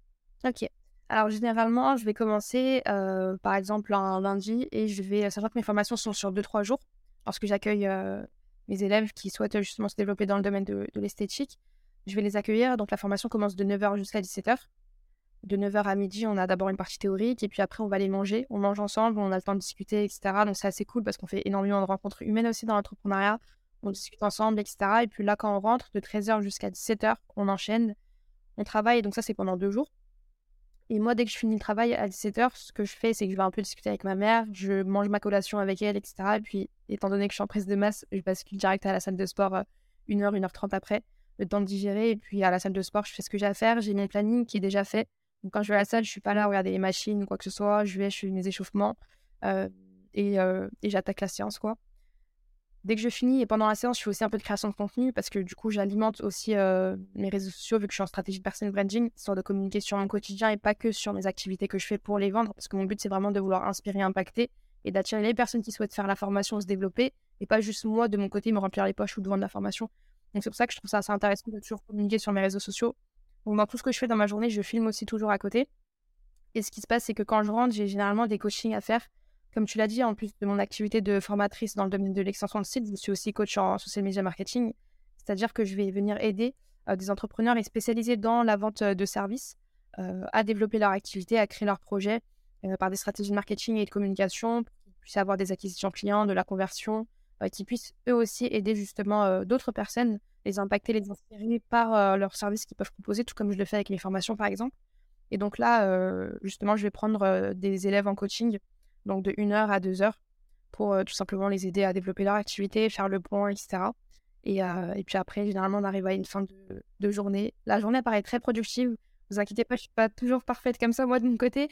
Ok. Alors, généralement, je vais commencer, euh, par exemple, un lundi et je vais, sachant que mes formations sont sur 2-3 jours, lorsque j'accueille euh, mes élèves qui souhaitent justement se développer dans le domaine de, de l'esthétique, je vais les accueillir. Donc, la formation commence de 9h jusqu'à 17h. De 9h à midi, on a d'abord une partie théorique et puis après, on va les manger. On mange ensemble, on a le temps de discuter, etc. Donc, c'est assez cool parce qu'on fait énormément de rencontres humaines aussi dans l'entrepreneuriat. On discute ensemble, etc. Et puis là, quand on rentre, de 13h jusqu'à 17h, on enchaîne. On travaille, donc ça, c'est pendant deux jours. Et moi, dès que je finis le travail à 17h, ce que je fais, c'est que je vais un peu discuter avec ma mère, je mange ma collation avec elle, etc. Et puis, étant donné que je suis en prise de masse, je bascule direct à la salle de sport euh, une heure, une heure trente après, le temps de digérer. Et puis, à la salle de sport, je fais ce que j'ai à faire. J'ai mon planning qui est déjà fait. Donc, quand je vais à la salle, je suis pas là à regarder les machines ou quoi que ce soit. Je vais, je fais mes échauffements euh, et, euh, et j'attaque la séance. Dès que je finis et pendant la séance, je fais aussi un peu de création de contenu parce que du coup, j'alimente aussi euh, mes réseaux sociaux vu que je suis en stratégie de personal branding, histoire de communiquer sur mon quotidien et pas que sur mes activités que je fais pour les vendre. Parce que mon but, c'est vraiment de vouloir inspirer, impacter et d'attirer les personnes qui souhaitent faire la formation, se développer et pas juste moi de mon côté me remplir les poches ou de vendre la formation. Donc c'est pour ça que je trouve ça assez intéressant de toujours communiquer sur mes réseaux sociaux. Dans tout ce que je fais dans ma journée, je filme aussi toujours à côté. Et ce qui se passe, c'est que quand je rentre, j'ai généralement des coachings à faire comme tu l'as dit, en plus de mon activité de formatrice dans le domaine de l'extension de site, je suis aussi coach en social media marketing. C'est-à-dire que je vais venir aider euh, des entrepreneurs et spécialisés dans la vente euh, de services euh, à développer leur activité, à créer leur projet par des stratégies de marketing et de communication, pour qu'ils puissent avoir des acquisitions clients, de la conversion, qui puissent eux aussi aider justement d'autres personnes, les impacter, les inspirer par leurs services qu'ils peuvent proposer, tout comme je le fais avec mes formations par exemple. Et donc là, justement, je vais prendre des élèves en coaching donc de 1 heure à 2 heures, pour euh, tout simplement les aider à développer leur activité, faire le point, etc. Et, euh, puis après, généralement, on arrive à une fin de, journée. La journée paraît très productive. Vous inquiétez pas, je suis pas toujours parfaite comme ça, moi, de mon côté.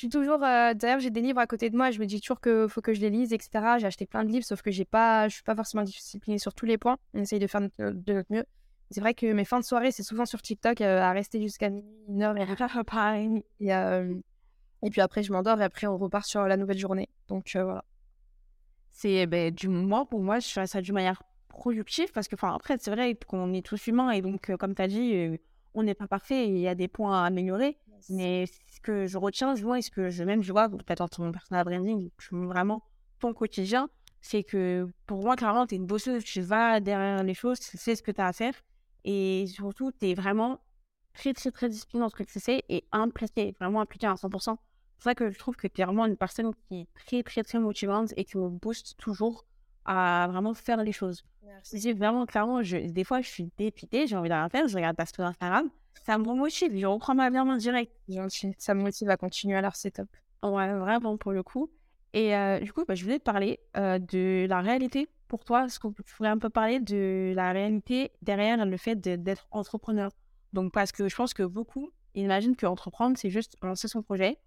Suis toujours. Euh, d'ailleurs, j'ai des livres à côté de moi je me dis toujours qu'il faut que je les lise, etc. J'ai acheté plein de livres, sauf que j'ai pas, je suis pas forcément disciplinée sur tous les points. On essaye de faire de notre mieux. C'est vrai que mes fins de soirée, c'est souvent sur TikTok, à rester jusqu'à minuit, une heure et *laughs* pareil. Et, puis après, je m'endors et après, on repart sur la nouvelle journée. Donc euh, voilà. C'est ben, du moins, pour moi, je fais ça d'une manière productive parce que, enfin, après, c'est vrai qu'on est tous humains et donc, euh, comme tu as dit, euh, on n'est pas parfait il y a des points à améliorer. Mais ce que je retiens, je vois, et ce que je, même je vois, peut-être dans mon personal branding, vraiment ton quotidien, c'est que pour moi, clairement, tu es une bosseuse, tu vas derrière les choses, tu sais ce que tu as à faire. Et surtout, tu es vraiment très, très, très discipliné dans ce que tu sais et impliqué, vraiment impliqué à 100%. C'est ça que je trouve que tu es vraiment une personne qui est très, très, très motivante et qui me booste toujours à vraiment faire les choses. Merci. Vraiment, clairement, je, des fois, je suis dépitée, j'ai envie de rien faire, je regarde ta story Instagram, ça me motive, je reprends ma vie en direct. Ça me motive à continuer, alors c'est top. Ouais, vraiment, pour le coup. Et euh, du coup, bah, je voulais te parler euh, de la réalité pour toi. Est-ce qu'on pourrait un peu parler de la réalité derrière le fait d'être entrepreneur? Donc, parce que je pense que beaucoup imaginent qu'entreprendre, c'est juste lancer son projet,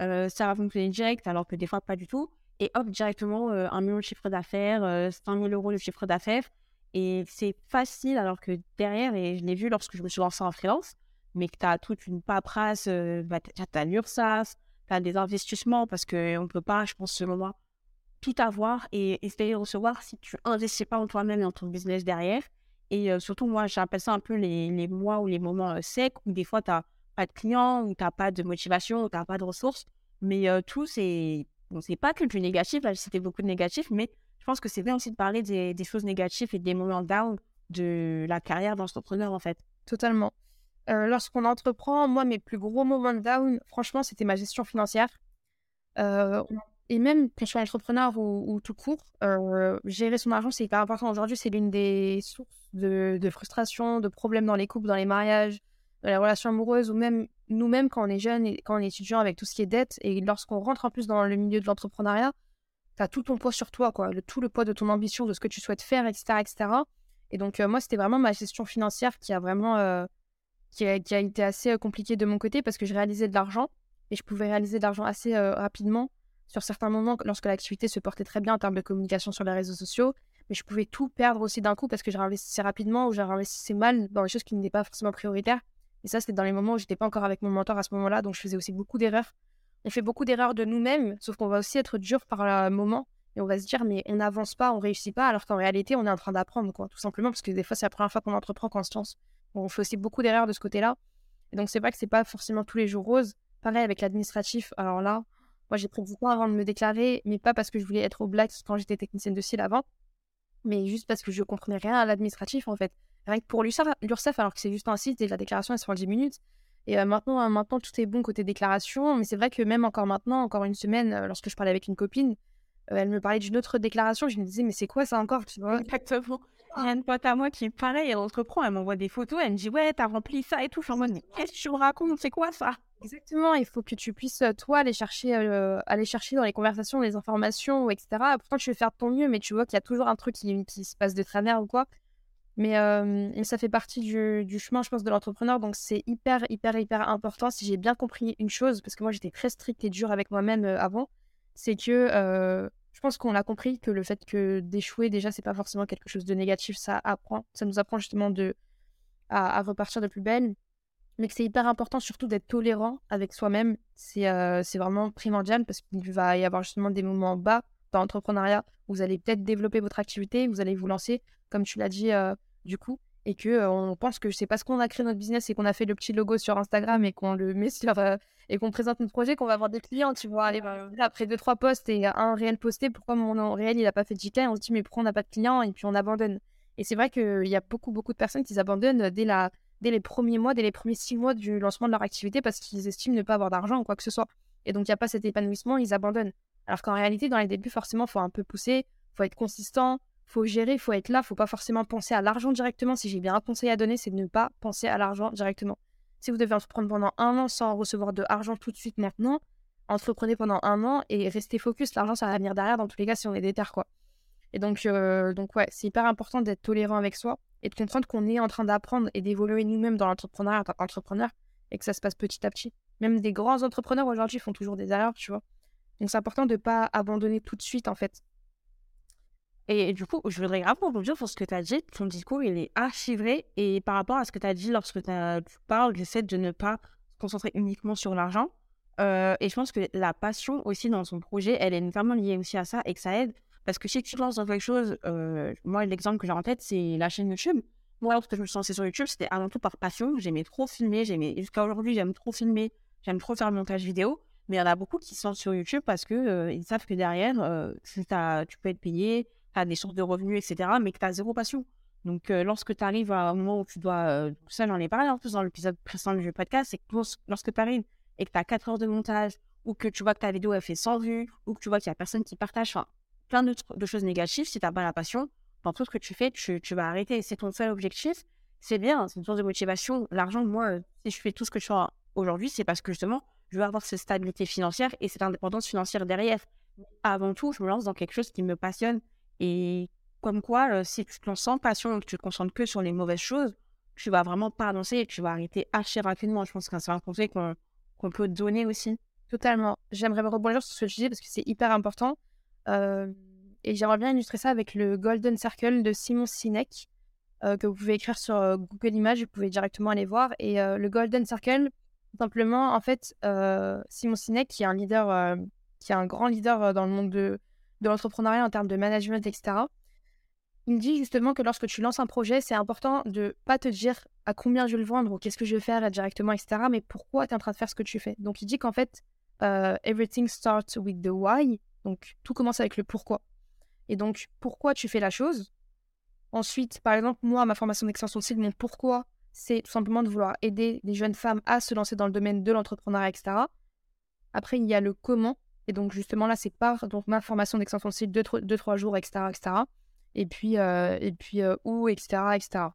euh, ça va fonctionner direct, alors que des fois, pas du tout. Et hop, directement, un million de chiffre d'affaires, 100 euh, 000 euros de chiffre d'affaires. Et c'est facile, alors que derrière, et je l'ai vu lorsque je me suis lancée en freelance, mais que tu as toute une paperasse, bah, tu as l'URSSAF, tu as des investissements, parce qu'on ne peut pas, je pense, ce moment, tout avoir et espérer recevoir si tu investis pas en toi-même et en ton business derrière. Et surtout, moi, j'appelle ça un peu les, les mois ou les moments secs, où des fois, tu as pas de clients, ou tu n'as pas de motivation, ou tu n'as pas de ressources. Mais tout, c'est bon, pas que du négatif. C'était beaucoup de négatif, mais pense que c'est bien aussi de parler des, choses négatives et des moments down de la carrière d'entrepreneur, en fait. Totalement. Lorsqu'on entreprend, moi, mes plus gros moments down, franchement, c'était ma gestion financière. et même quand je suis entrepreneur ou, tout court, gérer son argent, c'est hyper important. Aujourd'hui, c'est l'une des sources de, de, frustration, de problèmes dans les couples, dans les mariages, dans les relations amoureuses ou même nous-mêmes quand on est jeune et quand on est étudiant avec tout ce qui est dette et lorsqu'on rentre en plus dans le milieu de l'entrepreneuriat, tu tout ton poids sur toi, quoi, le, tout le poids de ton ambition, de ce que tu souhaites faire, etc. etc. Et donc, euh, moi, c'était vraiment ma gestion financière qui a vraiment euh, qui, a, qui, a, été assez euh, compliquée de mon côté parce que je réalisais de l'argent et je pouvais réaliser de l'argent assez rapidement sur certains moments lorsque l'activité se portait très bien en termes de communication sur les réseaux sociaux. Mais je pouvais tout perdre aussi d'un coup parce que j'ai réinvesti rapidement ou j'ai réinvesti mal dans les choses qui n'étaient pas forcément prioritaires. Et ça, c'était dans les moments où j'étais pas encore avec mon mentor à ce moment-là, donc je faisais aussi beaucoup d'erreurs. On fait beaucoup d'erreurs de nous-mêmes, sauf qu'on va aussi être dur par le moment et on va se dire mais on n'avance pas, on réussit pas, alors qu'en réalité on est en train d'apprendre quoi, tout simplement parce que des fois c'est la première fois qu'on entreprend qu'on on fait aussi beaucoup d'erreurs de ce côté-là. Et donc c'est pas que c'est pas forcément tous les jours roses, pareil avec l'administratif. Alors là, moi, j'ai pris du temps avant de me déclarer, mais pas parce que je voulais être au black quand j'étais technicienne de style avant, mais juste parce que je comprenais rien à l'administratif en fait. Rien que pour l'URSSAF, alors que c'est juste un site la déclaration elle se fait en 10 minutes. Et euh, maintenant, hein, maintenant, tout est bon côté déclaration, mais c'est vrai que même encore maintenant, encore une semaine, lorsque je parlais avec une copine, elle me parlait d'une autre déclaration. Je me disais, mais c'est quoi ça encore tu vois? Exactement. Il y a une pote à moi qui est pareil, elle entreprend, elle m'envoie des photos, elle me dit, ouais, t'as rempli ça et tout. Je suis en mode, mais qu'est-ce que tu me racontes? C'est quoi ça? Exactement, il faut que tu puisses, toi, aller chercher, aller chercher dans les conversations les informations, etc. Pourtant, tu veux faire de ton mieux, mais tu vois qu'il y a toujours un truc qui, qui se passe de travers ou quoi. Mais, ça fait partie du, chemin, je pense, de l'entrepreneur. Donc, c'est hyper, hyper, hyper important. Si j'ai bien compris une chose, parce que moi, j'étais très stricte et dure avec moi-même avant, c'est que je pense qu'on a compris que le fait que d'échouer, déjà, c'est pas forcément quelque chose de négatif. Ça apprend, ça nous apprend justement de, à, repartir de plus belle. Mais que c'est hyper important surtout d'être tolérant avec soi-même. C'est c'est vraiment primordial parce qu'il va y avoir justement des moments bas dans l'entrepreneuriat. Vous allez peut-être développer votre activité, vous allez vous lancer, comme tu l'as dit, du coup et que on pense que c'est parce qu'on a créé notre business et qu'on a fait le petit logo sur Instagram et qu'on le *laughs* met sur et qu'on présente notre projet qu'on va avoir des clients tu vois. Aller après deux trois posts et un réel posté pourquoi mon réel il a pas fait de JK on se dit mais pourquoi on n'a pas de clients? Et puis on abandonne. Et c'est vrai qu'il y a beaucoup beaucoup de personnes qui abandonnent dès la dès les premiers mois dès les premiers six mois du lancement de leur activité parce qu'ils estiment ne pas avoir d'argent ou quoi que ce soit. Et donc il n'y a pas cet épanouissement ils abandonnent alors qu'en réalité dans les débuts forcément faut un peu pousser faut être consistant faut gérer, faut être là, faut pas forcément penser à l'argent directement. Si j'ai bien un conseil à donner, c'est de ne pas penser à l'argent directement. Si vous devez entreprendre pendant un an sans recevoir de argent tout de suite maintenant, entreprenez pendant un an et restez focus. L'argent, ça va venir derrière dans tous les cas si on est déter, quoi. Et donc, euh, donc ouais, c'est hyper important d'être tolérant avec soi et de comprendre qu'on est en train d'apprendre et d'évoluer nous-mêmes dans l'entrepreneuriat en tant qu'entrepreneur et que ça se passe petit à petit. Même des grands entrepreneurs aujourd'hui font toujours des erreurs, tu vois. Donc, c'est important de ne pas abandonner tout de suite, en fait. Et du coup, je voudrais grave rebondir sur ce que tu as dit. Ton discours, il est archivé. Et par rapport à ce que tu as dit lorsque tu parles, j'essaie de ne pas se concentrer uniquement sur l'argent. Euh, et je pense que la passion aussi dans son projet, elle est vraiment liée aussi à ça et que ça aide. Parce que si tu te lances dans quelque chose, euh, moi, l'exemple que j'ai en tête, c'est la chaîne YouTube. Moi, lorsque je me suis lancée sur YouTube, c'était avant tout par passion. J'aimais trop filmer. J'aimais... Jusqu'à aujourd'hui, j'aime trop filmer. J'aime trop faire le montage vidéo. Mais il y en a beaucoup qui se sur YouTube parce qu'ils euh, savent que derrière, tu peux être payé, tu as des sources de revenus, etc., mais que tu as zéro passion. Donc, euh, lorsque tu arrives à un moment où tu dois. Euh, ça, j'en ai parlé en plus dans l'épisode précédent du podcast, c'est que lorsque tu arrives et que tu as 4 heures de montage, ou que tu vois que ta vidéo a fait 100 vues, ou que tu vois qu'il n'y a personne qui partage, enfin, plein de, de, choses négatives, si tu n'as pas la passion, dans tout ce que tu fais, tu, tu vas arrêter. C'est ton seul objectif. C'est bien, c'est une source de motivation. L'argent, moi, euh, si je fais tout ce que je fais aujourd'hui, c'est parce que justement, je veux avoir cette stabilité financière et cette indépendance financière derrière. Avant tout, je me lance dans quelque chose qui me passionne et comme quoi, si tu te lances sans passion et que tu te concentres que sur les mauvaises choses, tu vas vraiment pas avancer et tu vas arrêter assez rapidement. Je pense que c'est un conseil qu'on peut te donner aussi. Totalement. J'aimerais rebondir sur ce dis parce que c'est hyper important. et j'aimerais bien illustrer ça avec le Golden Circle de Simon Sinek, que vous pouvez écrire sur Google Images, vous pouvez directement aller voir. Et le Golden Circle, simplement, en fait, Simon Sinek, qui est un leader, qui est un grand leader dans le monde de, de l'entrepreneuriat en termes de management, etc. Il dit justement que lorsque tu lances un projet, c'est important de pas te dire à combien je vais le vendre ou qu'est-ce que je vais faire directement, etc. Mais pourquoi tu es en train de faire ce que tu fais. Donc il dit qu'en fait, euh, everything starts with the why. Donc tout commence avec le pourquoi. Et donc pourquoi tu fais la chose? Ensuite, par exemple, moi, ma formation d'extension de style, mon pourquoi, c'est tout simplement de vouloir aider les jeunes femmes à se lancer dans le domaine de l'entrepreneuriat, etc. Après, il y a le comment. Et donc, justement, là, c'est par donc, ma formation d'extension de site, 2-3 jours, etc., etc. Et puis, euh, et puis euh, où, etc., etc.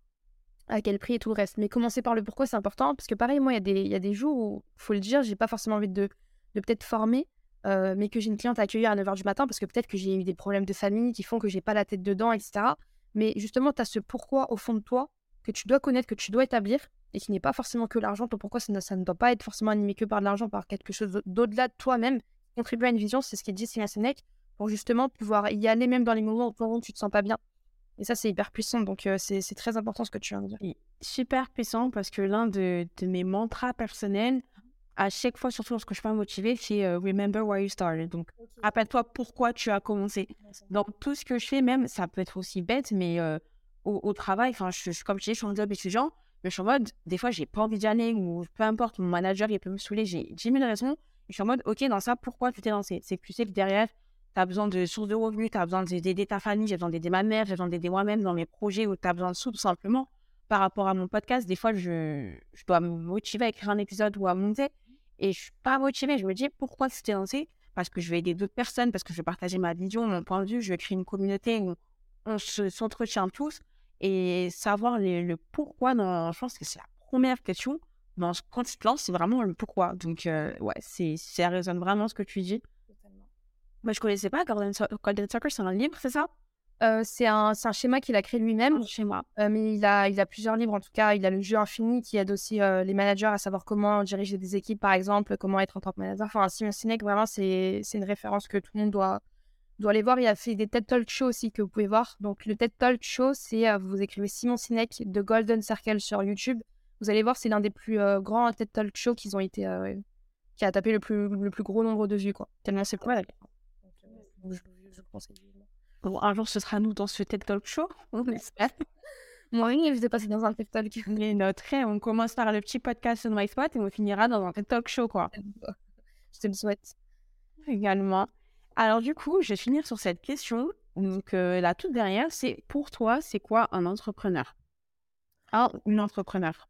À quel prix et tout le reste. Mais commencer par le pourquoi, c'est important. Parce que pareil, moi, il y, y, a des jours où, faut le dire, j'ai pas forcément envie de, de peut-être former, euh, mais que j'ai une cliente à accueillir à 9h du matin parce que peut-être que j'ai eu des problèmes de famille qui font que j'ai pas la tête dedans, etc. Mais justement, tu as ce pourquoi au fond de toi que tu dois connaître, que tu dois établir et qui n'est pas forcément que l'argent. Ton pourquoi, ça ne, ça ne doit pas être forcément animé que par de l'argent, par quelque chose d'au-delà de toi-même? Contribuer à une vision, c'est ce qu'il dit Sylvain Sénèque, pour justement pouvoir y aller même dans les moments où tu te sens pas bien. Et ça, c'est hyper puissant. Donc, euh, c'est très important ce que tu viens de dire. super puissant parce que l'un de, de, mes mantras personnels, à chaque fois, surtout lorsque je suis pas motivée, c'est euh, Remember why you started. Donc, rappelle-toi pourquoi tu as commencé. Donc, tout ce que je fais, même, ça peut être aussi bête, mais euh, au, travail, enfin, je, comme je dis, je suis en job étudiant, Mais je suis en mode, des fois, j'ai pas envie d'y aller ou peu importe, mon manager, il peut me saouler, j'ai 10 000 raisons. je suis en mode, OK, dans ça, pourquoi tu t'es lancé? C'est que tu sais que derrière, tu as besoin de sources de revenus, tu as besoin d'aider ta famille, j'ai besoin d'aider ma mère, j'ai besoin d'aider moi-même dans mes projets où tu as besoin de sous, tout simplement. Par rapport à mon podcast, des fois, je, je dois me motiver à écrire un épisode ou à monter et je suis pas motivée. Je me dis, pourquoi tu t'es lancé Parce que je vais aider d'autres personnes, parce que je vais partager ma vision, mon point de vue, je vais créer une communauté où on s'entretient tous et savoir le pourquoi, dans, je pense que c'est la première question. Dans, quand tu te lances, c'est vraiment le pourquoi. Donc, euh, ouais, c'est, ça résonne vraiment ce que tu dis. Moi, je connaissais pas Golden, Golden Soccer, c'est un livre, c'est ça? Euh, c'est un, un, schéma qu'il a créé lui-même. Moi. Euh, mais il a, il a plusieurs livres, en tout cas. Il a le jeu infini qui aide aussi les managers à savoir comment diriger des équipes, par exemple, comment être en tant que manager. Enfin, Simon Sinek, vraiment, c'est une référence que tout le monde doit, doit aller voir. Il a fait des TED Talk Show aussi que vous pouvez voir. Donc, le TED Talk Show, c'est vous écrivez Simon Sinek de Golden Circle sur YouTube. Vous allez voir, c'est l'un des plus grands TED Talk Show qui ont été. qui a tapé le plus, le plus gros nombre de vues, quoi. Tellement c'est je, Bon, un jour, ce sera nous dans ce TED Talk Show, on *laughs* espère. Moi, je vais passer dans un TED Talk. Mais notre, on commence par le petit podcast My Spot et on finira dans un TED Talk Show, quoi. Je te le souhaite. Également. Alors, du coup, je vais finir sur cette question. Donc, euh, la toute dernière, c'est pour toi, c'est quoi un entrepreneur? Un une entrepreneur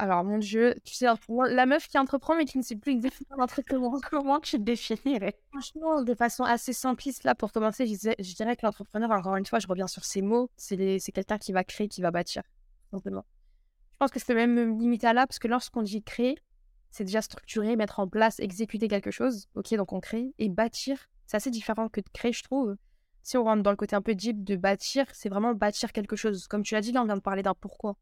alors, mon Dieu, tu sais, la meuf qui entreprend mais qui ne sait plus exactement l'entrepreneur, *laughs* comment tu te définirais? Franchement, de façon assez simpliste, là, pour commencer, je, dirais que l'entrepreneur, encore une fois, je reviens sur ces mots, c'est quelqu'un qui va créer, qui va bâtir, simplement. Je pense que c'est même me limiter à là, parce que lorsqu'on dit créer, c'est déjà structurer, mettre en place, exécuter quelque chose. Ok, donc on crée. Et bâtir, c'est assez différent que de créer, je trouve. Si on rentre dans le côté un peu deep de bâtir, c'est vraiment bâtir quelque chose. Comme tu l'as dit, là, on vient de parler d'un pourquoi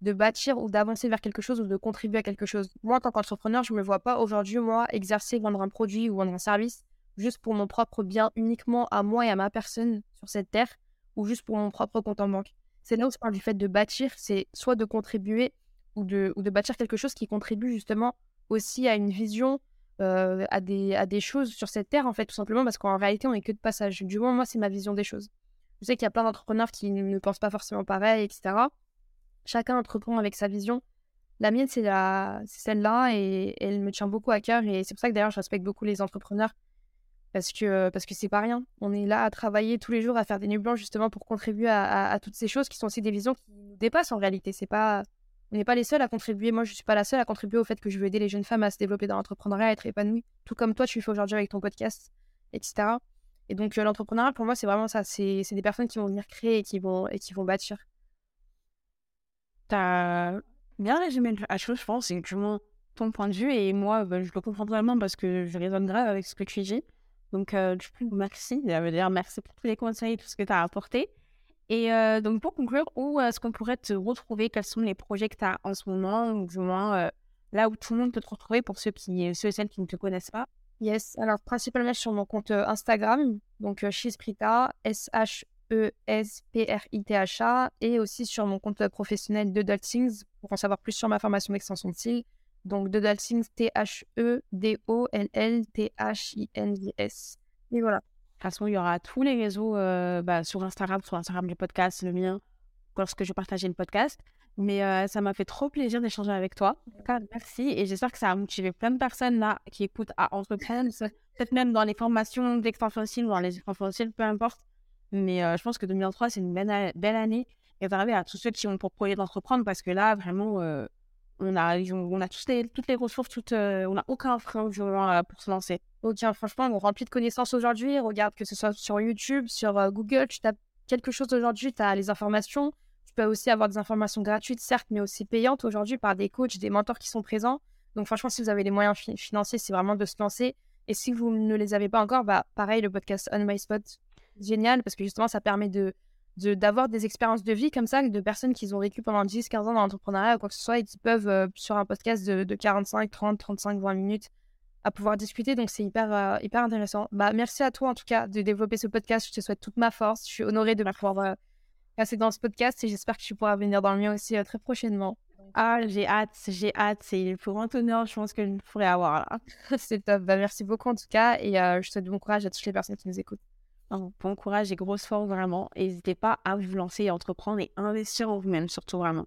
de bâtir ou d'avancer vers quelque chose ou de contribuer à quelque chose. Moi, en tant qu'entrepreneur, je ne me vois pas aujourd'hui, moi, exercer, vendre un produit ou vendre un service juste pour mon propre bien, uniquement à moi et à ma personne sur cette terre, ou juste pour mon propre compte en banque. C'est là où je parle du fait de bâtir, c'est soit de contribuer ou de, ou de bâtir quelque chose qui contribue justement aussi à une vision, euh, à, des, à des choses sur cette terre, en fait, tout simplement parce qu'en réalité, on n'est que de passage. Du moins, moi, c'est ma vision des choses. Je sais qu'il y a plein d'entrepreneurs qui ne pensent pas forcément pareil, etc. Chacun entreprend avec sa vision. La mienne, c'est celle-là et... elle me tient beaucoup à cœur. Et c'est pour ça que d'ailleurs, je respecte beaucoup les entrepreneurs parce que parce que c'est pas rien. On est là à travailler tous les jours, à faire des nuits blanches justement pour contribuer à, toutes ces choses qui sont aussi des visions qui nous dépassent en réalité. C'est pas on n'est pas les seuls à contribuer. Moi, je suis pas la seule à contribuer au fait que je veux aider les jeunes femmes à se développer dans l'entrepreneuriat, à être épanouies, tout comme toi tu le fais aujourd'hui avec ton podcast, etc. Et donc euh, l'entrepreneuriat pour moi c'est vraiment ça. C'est des personnes qui vont venir créer et qui vont et qui vont bâtir. T'as bien résumé la chose, je pense, c'est vraiment ton point de vue. Et moi, bah, je le comprends vraiment parce que je résonne grave avec ce que tu dis. Donc, euh, du coup, merci. dire merci pour tous les conseils, tout ce que tu as apporté. Et euh, donc, pour conclure, où est-ce qu'on pourrait te retrouver? Quels sont les projets que tu as en ce moment? Ou du moins, euh, là où tout le monde peut te retrouver pour ceux, qui, ceux et celles qui ne te connaissent pas? Yes, alors principalement sur mon compte Instagram, donc Chisprita, S-H E-S-P-R-I-T-H-A, et aussi sur mon compte professionnel de Daltings pour en savoir plus sur ma formation d'extension de style. Donc de Daltings, T-H-E-D-O-L-L-T-H-I-N-G-S. Et voilà. De toute façon, il y aura tous les réseaux euh, bah, sur Instagram, sur Instagram du podcast, le mien, lorsque je partageais le podcast. Mais euh, ça m'a fait trop plaisir d'échanger avec toi. merci. Et j'espère que ça a motivé plein de personnes là qui écoutent à entreprendre, peut-être même dans les formations d'extension ou dans les extensions peu importe. Mais je pense que 2023, c'est une belle, belle année réservée à tous ceux qui ont pour projet d'entreprendre parce que là, vraiment, on, a, on a tous les, toutes les ressources, toutes, on n'a aucun frein pour se lancer. Ok, franchement, on remplit de connaissances aujourd'hui. Regarde que ce soit sur YouTube, sur Google, tu tapes quelque chose aujourd'hui, tu as les informations. Tu peux aussi avoir des informations gratuites, certes, mais aussi payantes aujourd'hui par des coachs, des mentors qui sont présents. Donc franchement, si vous avez les moyens financiers, c'est vraiment de se lancer. Et si vous ne les avez pas encore, bah, pareil, le podcast On My Spot, génial parce que justement, ça permet de d'avoir des expériences de vie comme ça, de personnes qui ont vécu pendant 10, 15 ans dans l'entrepreneuriat ou quoi que ce soit et qui peuvent, euh, sur un podcast de, 45, 30, 35, 20 minutes, à pouvoir discuter. Donc, c'est hyper, euh, hyper intéressant. Bah, merci à toi, en tout cas, de développer ce podcast. Je te souhaite toute ma force. Je suis honorée de pouvoir euh, passer dans ce podcast et j'espère que tu pourras venir dans le mien aussi très prochainement. Ah, j'ai hâte, j'ai hâte. C'est le plus grand honneur, je pense, que je pourrais avoir là. *laughs* c'est top. Bah, merci beaucoup, en tout cas. Et je souhaite bon courage à toutes les personnes qui nous écoutent bon courage et grosse force vraiment. N'hésitez pas à vous lancer et entreprendre et investir en vous-même, surtout vraiment.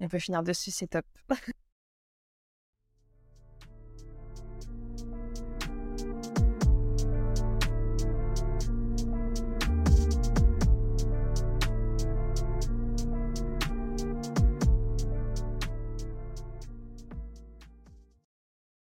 On peut finir dessus, c'est top. *laughs*